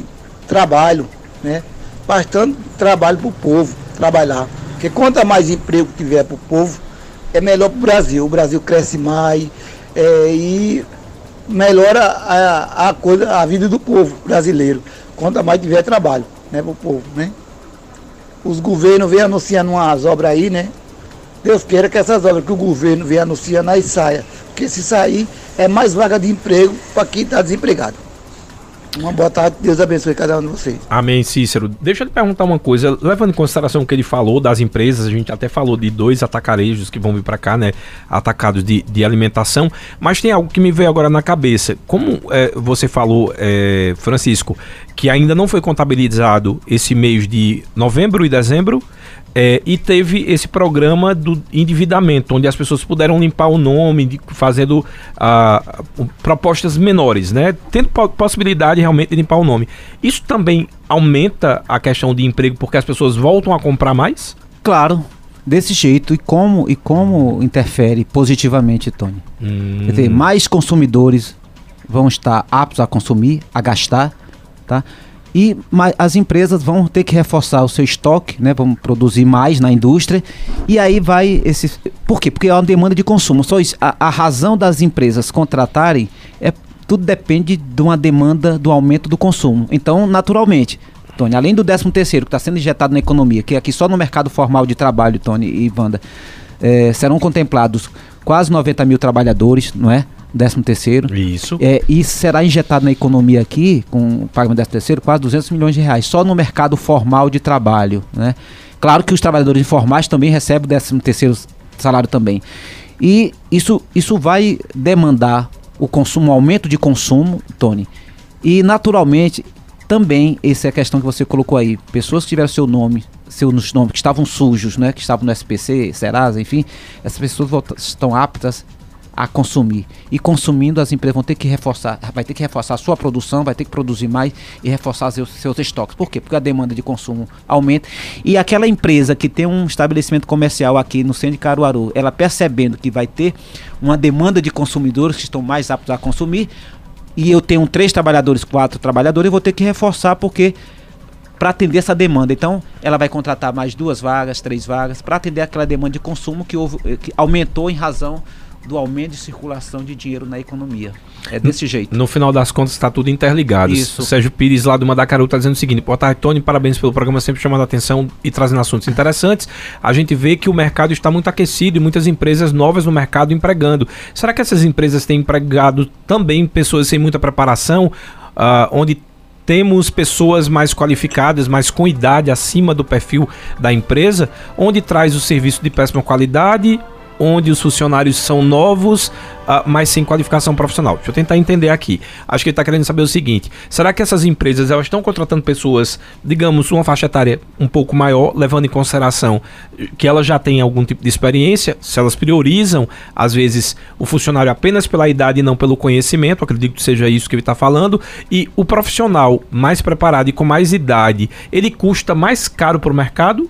trabalho, né? Bastante trabalho para o povo trabalhar. Porque quanto mais emprego tiver para o povo, é melhor para o Brasil. O Brasil cresce mais é, e melhora a, a, coisa, a vida do povo brasileiro. Quanto mais tiver trabalho né, para o povo, né? os governos vêm anunciando umas obras aí, né? Deus queira que essas obras que o governo vem anunciando aí saia. Porque se sair, é mais vaga de emprego para quem está desempregado. Uma boa tarde, Deus abençoe cada um de vocês. Amém, Cícero. Deixa eu lhe perguntar uma coisa, levando em consideração o que ele falou das empresas, a gente até falou de dois atacarejos que vão vir para cá, né? Atacados de, de alimentação, mas tem algo que me veio agora na cabeça. Como é, você falou, é, Francisco, que ainda não foi contabilizado esse mês de novembro e dezembro, é, e teve esse programa do endividamento, onde as pessoas puderam limpar o nome, de, fazendo ah, propostas menores, né? Tendo possibilidade realmente de limpar o nome. Isso também aumenta a questão de emprego porque as pessoas voltam a comprar mais? Claro, desse jeito. E como, e como interfere positivamente, Tony? Hum. Quer dizer, mais consumidores vão estar aptos a consumir, a gastar, tá? E as empresas vão ter que reforçar o seu estoque, né? Vão produzir mais na indústria e aí vai esse. Por quê? Porque é uma demanda de consumo. Só isso, a, a razão das empresas contratarem é tudo depende de uma demanda do aumento do consumo. Então, naturalmente, Tony, além do 13 terceiro que está sendo injetado na economia, que é aqui só no mercado formal de trabalho, Tony e Wanda, é, serão contemplados quase 90 mil trabalhadores, não é? 13 terceiro. Isso. É, e será injetado na economia aqui, com o pagamento 13 terceiro, quase 200 milhões de reais, só no mercado formal de trabalho, né? Claro que os trabalhadores informais também recebem o 13 terceiro salário também. E isso, isso vai demandar o consumo, um aumento de consumo, Tony. E naturalmente, também, essa é a questão que você colocou aí. Pessoas que tiveram seu nome, seus nomes que estavam sujos, né? Que estavam no SPC, Serasa, enfim, essas pessoas estão aptas a consumir. E consumindo, as empresas vão ter que reforçar, vai ter que reforçar a sua produção, vai ter que produzir mais e reforçar seus, seus estoques. Por quê? Porque a demanda de consumo aumenta. E aquela empresa que tem um estabelecimento comercial aqui no centro de Caruaru, ela percebendo que vai ter uma demanda de consumidores que estão mais aptos a consumir, e eu tenho três trabalhadores, quatro trabalhadores, eu vou ter que reforçar porque para atender essa demanda. Então, ela vai contratar mais duas vagas, três vagas, para atender aquela demanda de consumo que, houve, que aumentou em razão do aumento de circulação de dinheiro na economia. É desse jeito. No final das contas, está tudo interligado. Isso. Sérgio Pires, lá do Mandacaru, está dizendo o seguinte: Boa tarde, Tony. Parabéns pelo programa, sempre chamando a atenção e trazendo assuntos interessantes. A gente vê que o mercado está muito aquecido e muitas empresas novas no mercado empregando. Será que essas empresas têm empregado também pessoas sem muita preparação, uh, onde temos pessoas mais qualificadas, mas com idade acima do perfil da empresa, onde traz o serviço de péssima qualidade onde os funcionários são novos, uh, mas sem qualificação profissional. Deixa eu tentar entender aqui. Acho que ele está querendo saber o seguinte: será que essas empresas elas estão contratando pessoas, digamos, uma faixa etária um pouco maior, levando em consideração que elas já têm algum tipo de experiência? Se elas priorizam, às vezes, o funcionário apenas pela idade e não pelo conhecimento, acredito que seja isso que ele está falando, e o profissional mais preparado e com mais idade, ele custa mais caro para o mercado?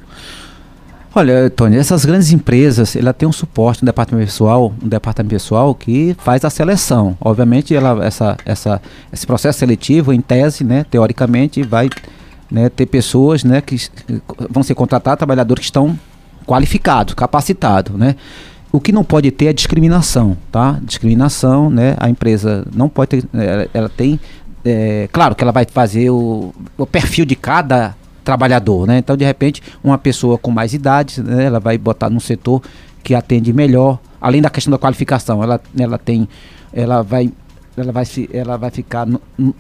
Olha, Tony, essas grandes empresas, ela tem um suporte, um departamento pessoal, um departamento pessoal que faz a seleção. Obviamente, ela, essa, essa, esse processo seletivo, em tese, né, teoricamente, vai né, ter pessoas, né, que vão ser contratados, trabalhadores que estão qualificados, capacitados, né. O que não pode ter é discriminação, tá? Discriminação, né? A empresa não pode ter, ela, ela tem, é, claro que ela vai fazer o, o perfil de cada trabalhador, né? Então, de repente, uma pessoa com mais idade, né, ela vai botar num setor que atende melhor, além da questão da qualificação, ela, ela tem, ela vai, ela vai, ela vai ficar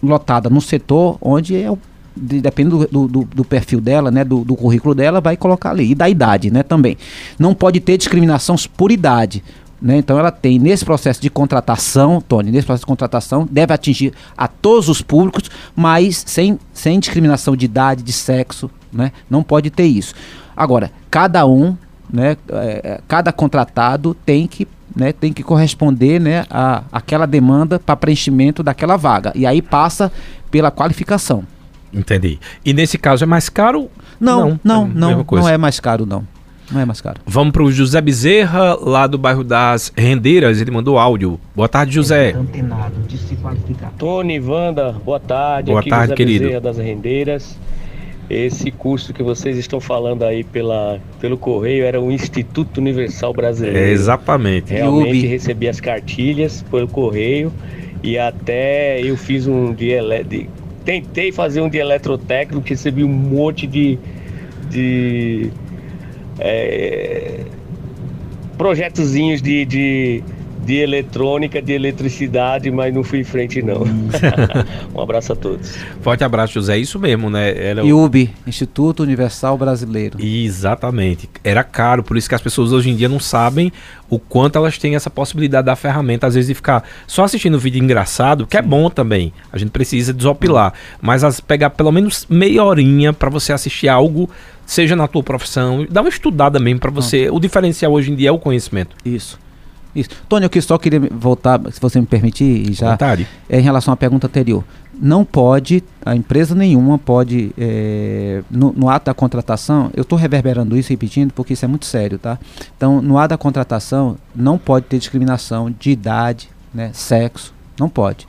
lotada no setor onde é o depende do, do, do, perfil dela, né, do, do, currículo dela, vai colocar ali. E da idade, né, também. Não pode ter discriminação por idade. Né? Então ela tem, nesse processo de contratação, Tony, nesse processo de contratação, deve atingir a todos os públicos, mas sem, sem discriminação de idade, de sexo, né? não pode ter isso. Agora, cada um, né, é, cada contratado tem que né, tem que corresponder né, a aquela demanda para preenchimento daquela vaga. E aí passa pela qualificação. Entendi. E nesse caso é mais caro? Não, não, não, não, não é mais caro não. Não é mais caro. Vamos para o José Bezerra, lá do bairro das Rendeiras. Ele mandou áudio. Boa tarde, José. Tony, Wanda, boa tarde. Boa Aqui tarde, José querido. Bezerra das Rendeiras. Esse curso que vocês estão falando aí pela, pelo correio era o Instituto Universal Brasileiro. É, exatamente. Realmente recebi as cartilhas pelo correio e até eu fiz um de, de tentei fazer um de eletrotécnico, recebi um monte de, de é, projetozinhos de, de, de eletrônica, de eletricidade, mas não fui em frente não. um abraço a todos. Forte abraço, José. É isso mesmo, né? Era o- IUB, Instituto Universal Brasileiro. Exatamente. Era caro, por isso que as pessoas hoje em dia não sabem o quanto elas têm essa possibilidade da ferramenta, às vezes, de ficar só assistindo vídeo engraçado, que é bom também. A gente precisa desopilar. Mas as, pegar pelo menos meia horinha pra você assistir algo, seja na tua profissão, dá uma estudada mesmo pra você. O diferencial hoje em dia é o conhecimento. Isso. Isso. Tony, eu que só queria voltar, se você me permitir, já Vontade. é, em relação à pergunta anterior. Não pode, a empresa nenhuma pode, é, no, no ato da contratação, eu estou reverberando isso, repetindo, porque isso é muito sério, tá? Então, no ato da contratação, não pode ter discriminação de idade, né, sexo, não pode.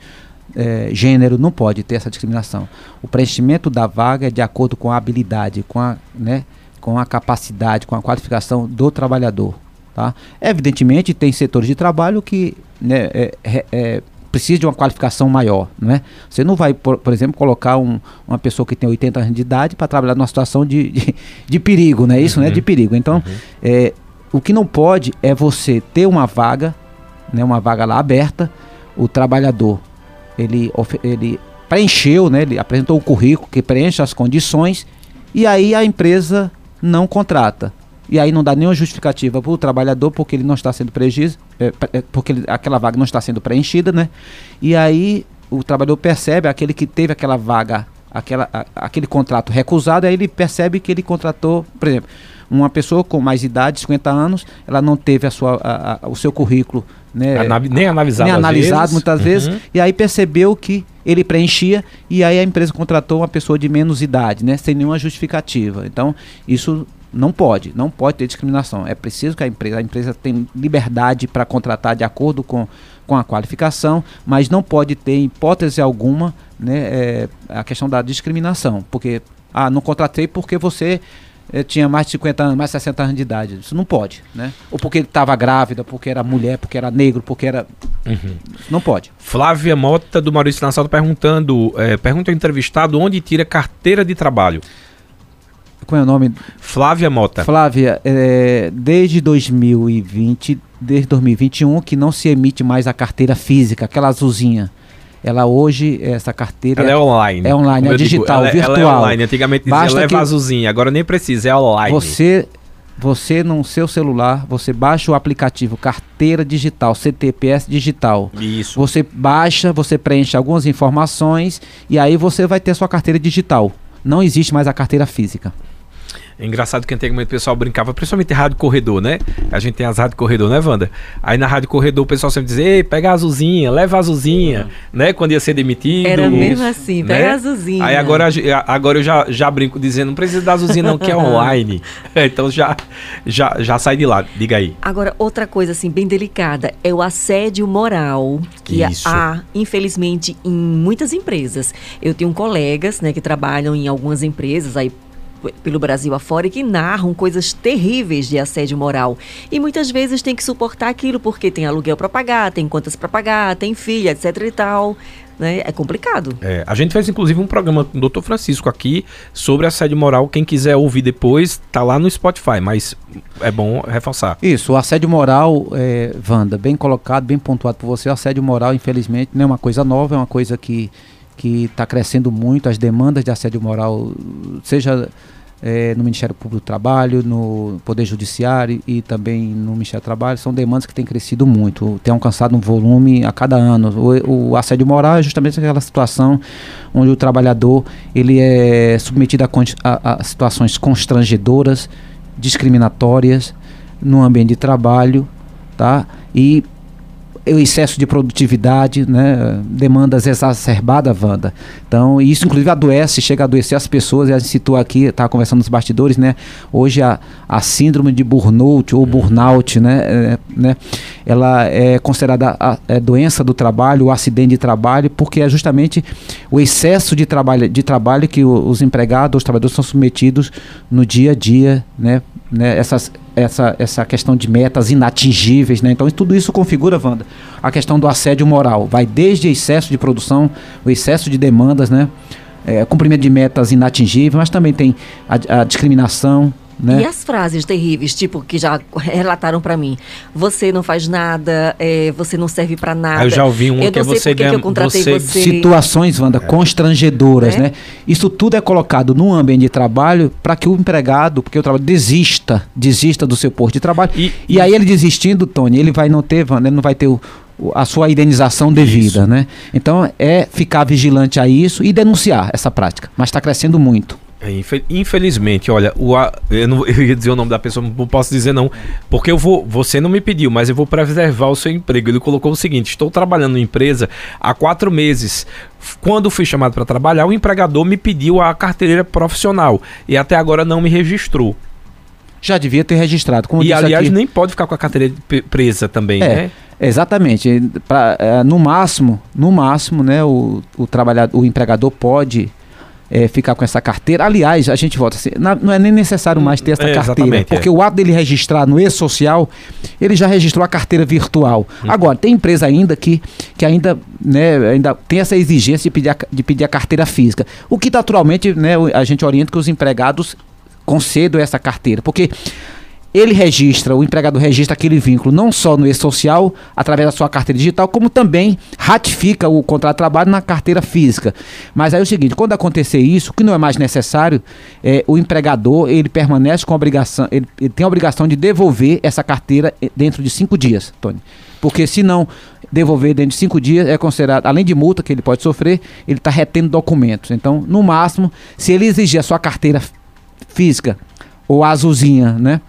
É, gênero, não pode ter essa discriminação. O preenchimento da vaga é de acordo com a habilidade, com a, né, com a capacidade, com a qualificação do trabalhador. Tá? Evidentemente, tem setores de trabalho que né, é, é, precisa de uma qualificação maior. Não é? Você não vai, por, por exemplo, colocar um- uma pessoa que tem 80 anos de idade para trabalhar numa situação de, de, de perigo, não é isso? Né? De perigo. Então, é, o que não pode é você ter uma vaga, né, uma vaga lá aberta, o trabalhador ele, ele preencheu, né, ele apresentou o currículo que preenche as condições e aí a empresa não contrata. E aí não dá nenhuma justificativa para o trabalhador porque ele não está sendo prejuízo, é, é, porque ele- aquela vaga não está sendo preenchida, né? E aí o trabalhador percebe, aquele que teve aquela vaga, aquela, a- aquele contrato recusado, aí ele percebe que ele contratou, por exemplo, uma pessoa com mais idade, 50 anos, ela não teve a sua, a- a- o seu currículo né, Anavi- nem analisado. nem analisado vezes. muitas Uhum. vezes, e aí percebeu que ele preenchia e aí a empresa contratou uma pessoa de menos idade, né, sem nenhuma justificativa. Então, isso não pode, não pode ter discriminação. É preciso que a empresa, a empresa tenha liberdade para contratar de acordo com, com a qualificação, mas não pode ter, em hipótese alguma, né, é, a questão da discriminação, porque ah, não contratei porque você tinha mais de 50 anos, mais de 60 anos de idade. Isso não pode, né? Ou porque estava grávida, porque era mulher, porque era negro, porque era. Isso não pode. Flávia Mota do Maurício Nassau tá perguntando, é, pergunta ao entrevistado onde tira carteira de trabalho. Qual é o nome? Flávia Mota. Flávia, é, desde 2020, desde 2021, que não se emite mais a carteira física, aquela azulzinha. Ela hoje, essa carteira. Ela é online. É online, Como é eu digo, digital, ela, virtual. Ela é online. Antigamente dizia Basta leva que- azulzinha. Agora nem precisa, é online. Você, você no seu celular, você baixa o aplicativo Carteira Digital, CTPS Digital. Isso. Você baixa, você preenche algumas informações e aí você vai ter sua carteira digital. Não existe mais a carteira física. É engraçado que antigamente o pessoal brincava, principalmente rádio corredor, né? A gente tem as rádio corredor, né, Wanda? Aí na rádio corredor o pessoal sempre dizia, ei, pega a azulzinha, leva a azulzinha, né? Quando ia ser demitido. Era mesmo assim, pega a azulzinha. Aí agora, agora eu já, já brinco dizendo, não precisa da azulzinha não, que é online. então já, já, já sai de lá, diga aí. Agora, outra coisa assim bem delicada é o assédio moral que Isso. há, infelizmente, em muitas empresas. Eu tenho colegas, né, que trabalham em algumas empresas aí pelo Brasil afora e que narram coisas terríveis de assédio moral. E muitas vezes tem que suportar aquilo porque tem aluguel para pagar, tem contas para pagar, tem filha, etc e tal, né? É complicado. É, a gente fez inclusive um programa com o Dr. Francisco aqui sobre assédio moral. Quem quiser ouvir depois, tá lá no Spotify, mas é bom reforçar. Isso, o assédio moral, é, Wanda, bem colocado, bem pontuado por você. O assédio moral, infelizmente, não é uma coisa nova, é uma coisa que que está crescendo muito. As demandas de assédio moral, seja é, no Ministério Público do Trabalho, no Poder Judiciário e também no Ministério do Trabalho, são demandas que têm crescido muito, têm alcançado um volume a cada ano. O, o assédio moral é justamente aquela situação onde o trabalhador ele é submetido a, a- a situações constrangedoras, discriminatórias no ambiente de trabalho, tá? E o excesso de produtividade, né? Demandas exacerbadas, Wanda. Então, isso inclusive adoece, chega a adoecer as pessoas, e a gente citou aqui, estava conversando nos bastidores, né? Hoje a, a síndrome de burnout ou burnout, né? É, né? Ela é considerada a, é doença do trabalho, o acidente de trabalho, porque é justamente o excesso de trabalho, de trabalho que o- os empregados, os trabalhadores são submetidos no dia a dia, né? né? Essas, essa, essa questão de metas inatingíveis, né? Então tudo isso configura, Wanda, a questão do assédio moral. Vai desde excesso de produção, o excesso de demandas, né? É, cumprimento de metas inatingíveis, mas também tem a, a discriminação, Né? E as frases terríveis, tipo, que já relataram pra mim. Você não faz nada, é, você não serve pra nada. Ah, eu já ouvi um eu que não sei você por que ganha- que eu contratei você- você. Situações, Wanda, constrangedoras, É. né? Isso tudo é colocado num ambiente de trabalho para que o empregado, porque o trabalho desista, desista do seu posto de trabalho. E- E, aí ele desistindo, Tony, ele vai não ter, Wanda, ele não vai ter o- o- a sua indenização devida, né? Então é ficar vigilante a isso e denunciar essa prática. Mas está crescendo muito. É, infe- Infelizmente, olha, o eu, não, eu ia dizer o nome da pessoa, não posso dizer não, porque eu vou, você não me pediu, mas eu vou preservar o seu emprego. Ele colocou o seguinte: estou trabalhando em empresa há quatro meses. Quando fui chamado para trabalhar, o empregador me pediu a carteira profissional e até agora não me registrou. Já devia ter registrado. Como e aliás, aqui, nem pode ficar com a carteira presa também, É. né? Exatamente. Pra, é, no máximo, no máximo, né, o, o trabalhador, o empregador pode é, ficar com essa carteira. Aliás, a gente volta assim, não é nem necessário mais ter essa É, carteira, exatamente, porque é. o ato dele registrar no e-social, ele já registrou a carteira virtual. Uhum. Agora, tem empresa ainda que, que ainda, né, ainda tem essa exigência de pedir a, de pedir a carteira física. O que naturalmente, né, a gente orienta que os empregados concedam essa carteira, porque ele registra, o empregador registra aquele vínculo não só no e-social, através da sua carteira digital, como também ratifica o contrato de trabalho na carteira física. Mas aí é o seguinte, quando acontecer isso, que não é mais necessário, é, o empregador, ele permanece com a obrigação, ele, ele tem a obrigação de devolver essa carteira eh, dentro de cinco dias, Tony. Porque se não devolver dentro de cinco dias, é considerado, além de multa que ele pode sofrer, ele está retendo documentos. Então, no máximo, se ele exigir a sua carteira física ou a azulzinha, né?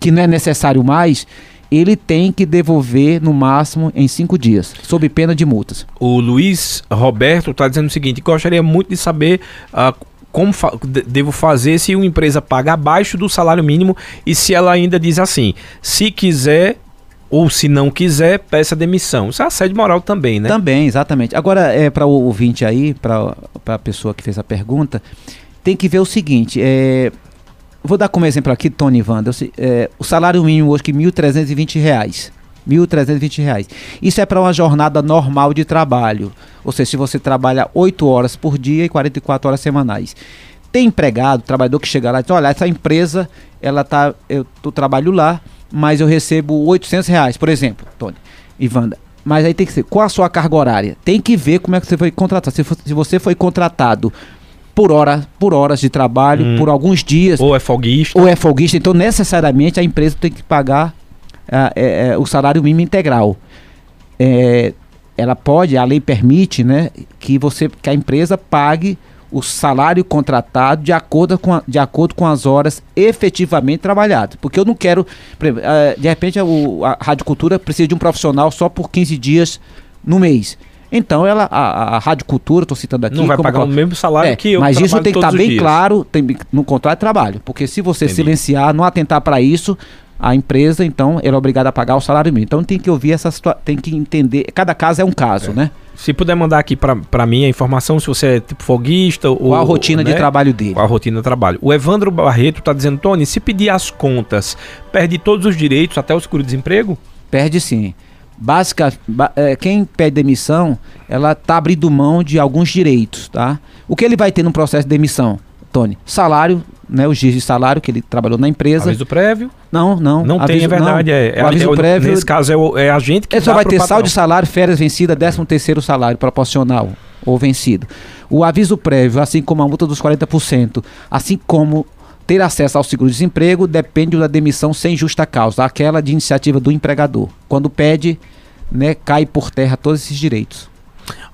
Que não é necessário mais, ele tem que devolver no máximo em cinco dias, sob pena de multas. O Luiz Roberto está dizendo o seguinte: gostaria muito de saber ah, como fa- de- devo fazer se uma empresa paga abaixo do salário mínimo e se ela ainda diz assim: se quiser ou se não quiser, peça demissão. Isso é assédio moral também, né? Também, exatamente. Agora, é, para o ouvinte aí, para a pessoa que fez a pergunta, tem que ver o seguinte: é, vou dar como exemplo aqui, Tony Wanda, é, o salário mínimo hoje que 1.320 reais. 1.320 reais. Isso é para uma jornada normal de trabalho. Ou seja, se você trabalha 8 horas por dia e 44 horas semanais. Tem empregado, trabalhador que chega lá e diz, olha, essa empresa, ela tá, eu trabalho lá, mas eu recebo 800 reais, por exemplo, Tony e Wanda. Mas aí tem que ser, qual a sua carga horária? Tem que ver como é que você foi contratado. Se, fo- se você foi contratado por, hora, por horas de trabalho, Hum. por alguns dias, Ou é folguista. ou é folguista, então necessariamente a empresa tem que pagar ah, é, é, o salário mínimo integral. É, ela pode, a lei permite, né, que você, que a empresa pague o salário contratado de acordo com, a- de acordo com as horas efetivamente trabalhadas. Porque eu não quero, ah, de repente o, a Rádio Cultura precisa de um profissional só por 15 dias no mês. Então ela, a, a Rádio Cultura, estou citando aqui, não vai como pagar o mesmo salário é, que eu mas isso tem que estar os bem dias. claro tem- no contrato de trabalho. Porque se você Entendi. silenciar, não atentar para isso, a empresa, então, ela é obrigada a pagar o salário mínimo. Então tem que ouvir essa situação, tem que entender. Cada caso é um caso, né? Se puder mandar aqui pra mim a informação, se você é tipo folguista ou. Qual a rotina de né? trabalho dele. Qual a rotina de trabalho. O Evandro Barreto tá dizendo, Tony, se pedir as contas, perde todos os direitos, até o seguro-desemprego? Perde sim. Básica, é, quem pede demissão, ela tá abrindo mão de alguns direitos, tá? O que ele vai ter no processo de demissão, Tony? Salário, né? Os dias de salário que ele trabalhou na empresa. Aviso prévio? Não, não. Não tem, é aviso- verdade. não. É, é, o aviso é, prévio. Nesse caso, é, o- é a gente que Ele só vai ter saldo de salário, férias vencida, 13 terceiro salário proporcional ou vencido. O aviso prévio, assim como a multa dos 40%, assim como ter acesso ao seguro-desemprego, depende da demissão sem justa causa, aquela de iniciativa do empregador. Quando pede, né, cai por terra todos esses direitos.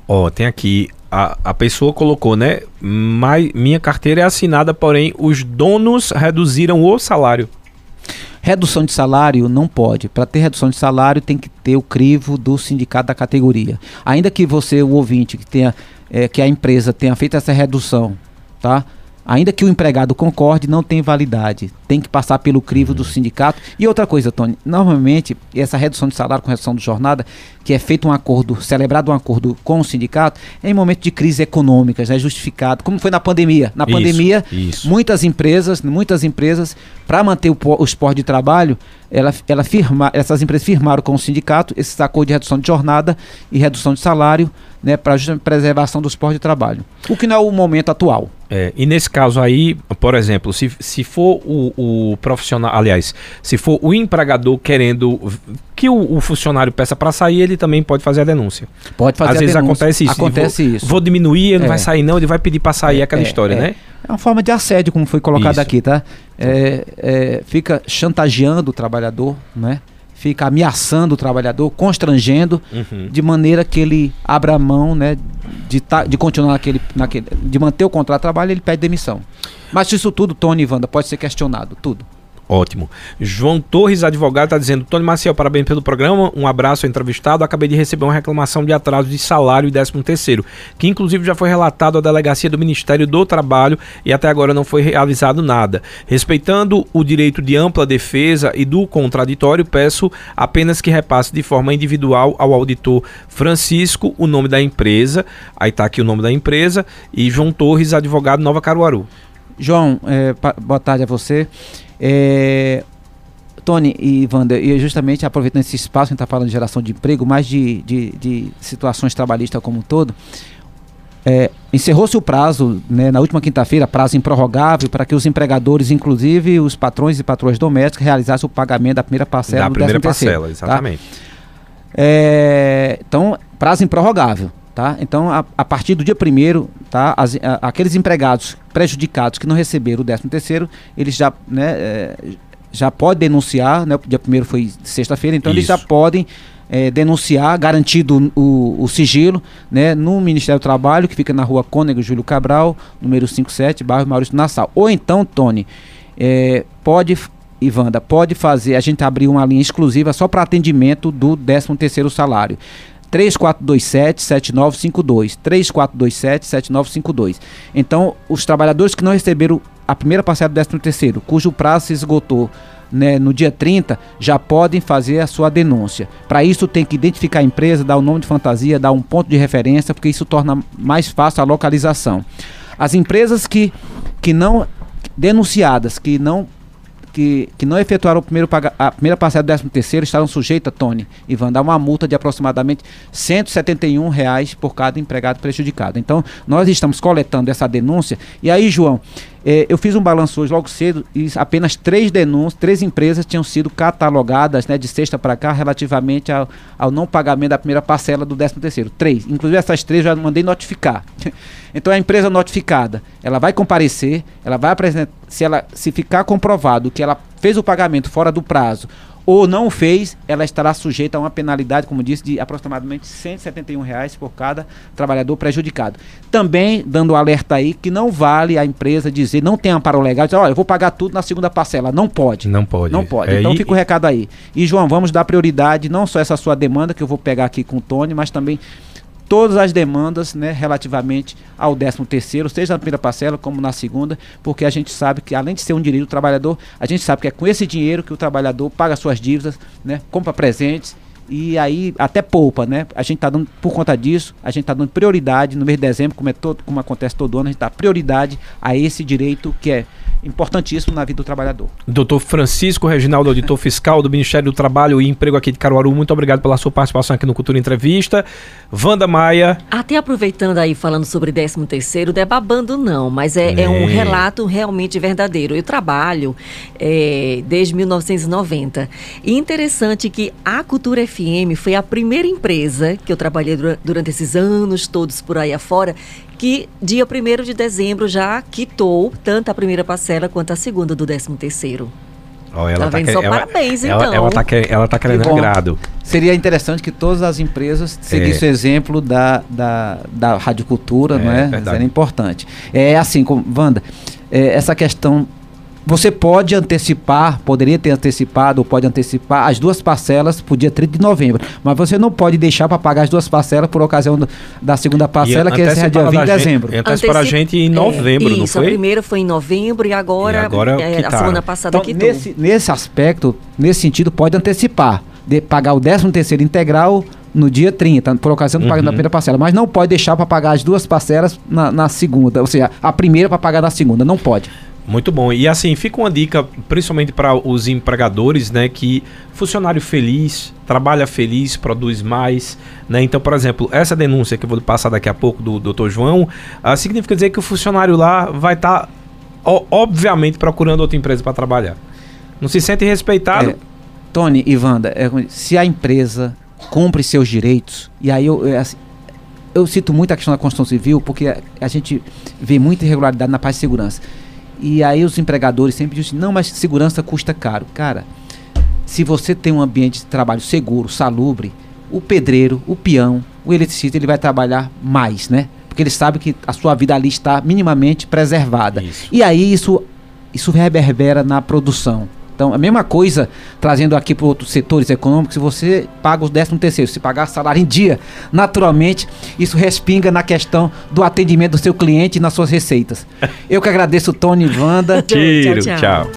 Ó, tem aqui. A, a pessoa colocou, né? Mas minha carteira é assinada, porém os donos reduziram o salário. Redução de salário não pode. Para ter redução de salário tem que ter o crivo do sindicato da categoria. Ainda que você, o ouvinte, que tenha, eh, que a empresa tenha feito essa redução, tá? Ainda que o empregado concorde, não tem validade. Tem que passar pelo crivo do sindicato. E outra coisa, Tony, normalmente essa redução de salário com redução de jornada, que é feito um acordo, celebrado um acordo com o sindicato, é em momento de crise econômica, já é justificado, como foi na pandemia. Na Isso, pandemia, isso. muitas empresas, muitas empresas, para manter o, po- o esporte de trabalho, ela, ela firma, essas empresas firmaram com o sindicato esses acordos de redução de jornada e redução de salário, né, para preservação do esporte de trabalho. O que não é o momento atual. É, e nesse caso aí, por exemplo, se, se for o, o profissional, aliás, se for o empregador querendo que o, o funcionário peça para sair, ele também pode fazer a denúncia. Pode fazer Às a vezes denúncia. acontece isso. Acontece vou, isso. Vou diminuir, ele não É. vai sair não, ele vai pedir para sair, aquela É, história, é. né? É uma forma de assédio, como foi colocado Isso. aqui, tá? É, é, fica chantageando o trabalhador, né? Fica ameaçando o trabalhador, constrangendo, Uhum. de maneira que ele abra mão, né? De, tá, de continuar naquele, naquele. de manter o contrato de trabalho, ele pede demissão. Mas isso tudo, Tony e Wanda, pode ser questionado, tudo. Ótimo. João Torres, advogado, está dizendo: Tony Maciel, parabéns pelo programa. Um abraço ao entrevistado. Acabei de receber uma reclamação de atraso de salário e 13 terceiro, que inclusive já foi relatado à delegacia do Ministério do Trabalho e até agora não foi realizado nada. Respeitando o direito de ampla defesa e do contraditório, peço apenas que repasse de forma individual ao auditor Francisco o nome da empresa. Aí está aqui o nome da empresa. E João Torres, advogado Nova Caruaru. João, é, boa tarde a você. É, Tony e Wander, e justamente aproveitando esse espaço, a gente está falando de geração de emprego, mas de, de, de situações trabalhistas como um todo. é, Encerrou-se o prazo, né, na última quinta-feira, prazo improrrogável, para que os empregadores, inclusive os patrões e patroas domésticas, realizassem o pagamento da primeira parcela da do primeira 13º, parcela, tá? exatamente. É, então, prazo improrrogável. Tá? Então, a, a partir do dia 1 tá? As- a- aqueles empregados prejudicados que não receberam o 13 terceiro, eles já, né, é, já podem denunciar, né? o dia 1 foi sexta-feira, então eles já Isso. podem é, denunciar, garantido o, o sigilo, né, no Ministério do Trabalho, que fica na rua Cônego Júlio Cabral, número 57, bairro Maurício Nassau. Ou então, Tony, é, pode, Ivanda, pode fazer, a gente abrir uma linha exclusiva só para atendimento do 13 terceiro salário. 3427-7952. 3427-7952. Então, os trabalhadores que não receberam a primeira parcela do 13 terceiro, cujo prazo se esgotou né, no dia 30, já podem fazer a sua denúncia. Para isso, tem que identificar a empresa, dar o nome de fantasia, dar um ponto de referência, porque isso torna mais fácil a localização. As empresas que, que não denunciadas, que não que, que não efetuaram o primeiro a primeira parcela do 13 terceiro estarão sujeitas, Tony, e vão dar uma multa de aproximadamente 171 reais por cada empregado prejudicado. Então, nós estamos coletando essa denúncia. E aí, João, eh, eu fiz um balanço hoje logo cedo e apenas três denúncias, três empresas tinham sido catalogadas né, de sexta para cá relativamente ao, ao não pagamento da primeira parcela do 13 terceiro. Três. Inclusive essas três eu já mandei notificar. Então a empresa notificada, ela vai comparecer, ela vai apresentar, se ela se ficar comprovado que ela fez o pagamento fora do prazo ou não fez, ela estará sujeita a uma penalidade, como disse, de aproximadamente 171 reais por cada trabalhador prejudicado. Também dando alerta aí que não vale a empresa dizer, não tem amparo legal, dizer, olha, eu vou pagar tudo na segunda parcela. Não pode. Não pode. Não pode. É, então e- fica o recado aí. E João, vamos dar prioridade não só essa sua demanda que eu vou pegar aqui com o Tony, mas também todas as demandas, né, relativamente ao 13 terceiro, seja na primeira parcela como na segunda, porque a gente sabe que além de ser um direito do trabalhador, a gente sabe que é com esse dinheiro que o trabalhador paga suas dívidas, né, compra presentes e aí até poupa, né? A gente tá dando por conta disso, a gente tá dando prioridade no mês de dezembro, como é todo, como acontece todo ano, a gente dá prioridade a esse direito que é importantíssimo na vida do trabalhador. Doutor Francisco Reginaldo, auditor fiscal do Ministério do Trabalho e Emprego aqui de Caruaru, muito obrigado pela sua participação aqui no Cultura Entrevista. Wanda Maia, Até aproveitando aí, falando sobre 13 terceiro, não é babando não, mas é, é um É. relato realmente verdadeiro. Eu trabalho é, desde 1990. E interessante que a Cultura FM foi a primeira empresa que eu trabalhei dura- durante esses anos todos por aí afora, que dia 1 de dezembro já quitou tanto a primeira parcela quanto a segunda do 13 terceiro. ó, ela Tá vendo? Só parabéns, ela, então. Ela tá, que- ela tá querendo Que bom. agrado. Seria interessante que todas as empresas seguissem o exemplo da, da, da radiocultura, É, não é? verdade. Seria importante. É assim, como, Wanda, é, essa questão. Você pode antecipar, poderia ter antecipado ou pode antecipar as duas parcelas para o dia 30 de novembro. Mas você não pode deixar para pagar as duas parcelas por ocasião do- da segunda parcela, que esse é dia 20 de dezembro. E anteciparam a Anteci- gente em É, novembro, não isso, a foi? primeira foi em novembro e agora, E agora é, a quitaram. semana passada Então, quitou. nesse, nesse aspecto, nesse sentido, pode antecipar. De pagar o 13 terceiro integral no dia 30, por ocasião do pagamento da Uhum. primeira parcela. Mas não pode deixar para pagar as duas parcelas na, na segunda. Ou seja, a primeira para pagar na segunda. Não pode. Muito bom. E assim, fica uma dica, principalmente para os empregadores, né? Que funcionário feliz, trabalha feliz, produz mais, né? Então, por exemplo, essa denúncia que eu vou passar daqui a pouco do Dr. João, ah, significa dizer que o funcionário lá vai estar, tá, obviamente, procurando outra empresa para trabalhar. Não se sente respeitado. É, Tony e Wanda, é, se a empresa cumpre seus direitos, e aí eu, é, assim, eu cito muito a questão da construção civil, porque a, a gente vê muita irregularidade na parte de segurança. E aí os empregadores sempre dizem, não, mas segurança custa caro. Cara, se você tem um ambiente de trabalho seguro, salubre, o pedreiro, o peão, o eletricista, ele vai trabalhar mais, né? Porque ele sabe que a sua vida ali está minimamente preservada. Isso. E aí isso, isso reverbera na produção. Então, a mesma coisa, trazendo aqui para outros setores econômicos, se você paga os 13 terceiro, se pagar salário em dia, naturalmente, isso respinga na questão do atendimento do seu cliente e nas suas receitas. Eu que agradeço, Tony e Wanda. Tiro, tchau. tchau.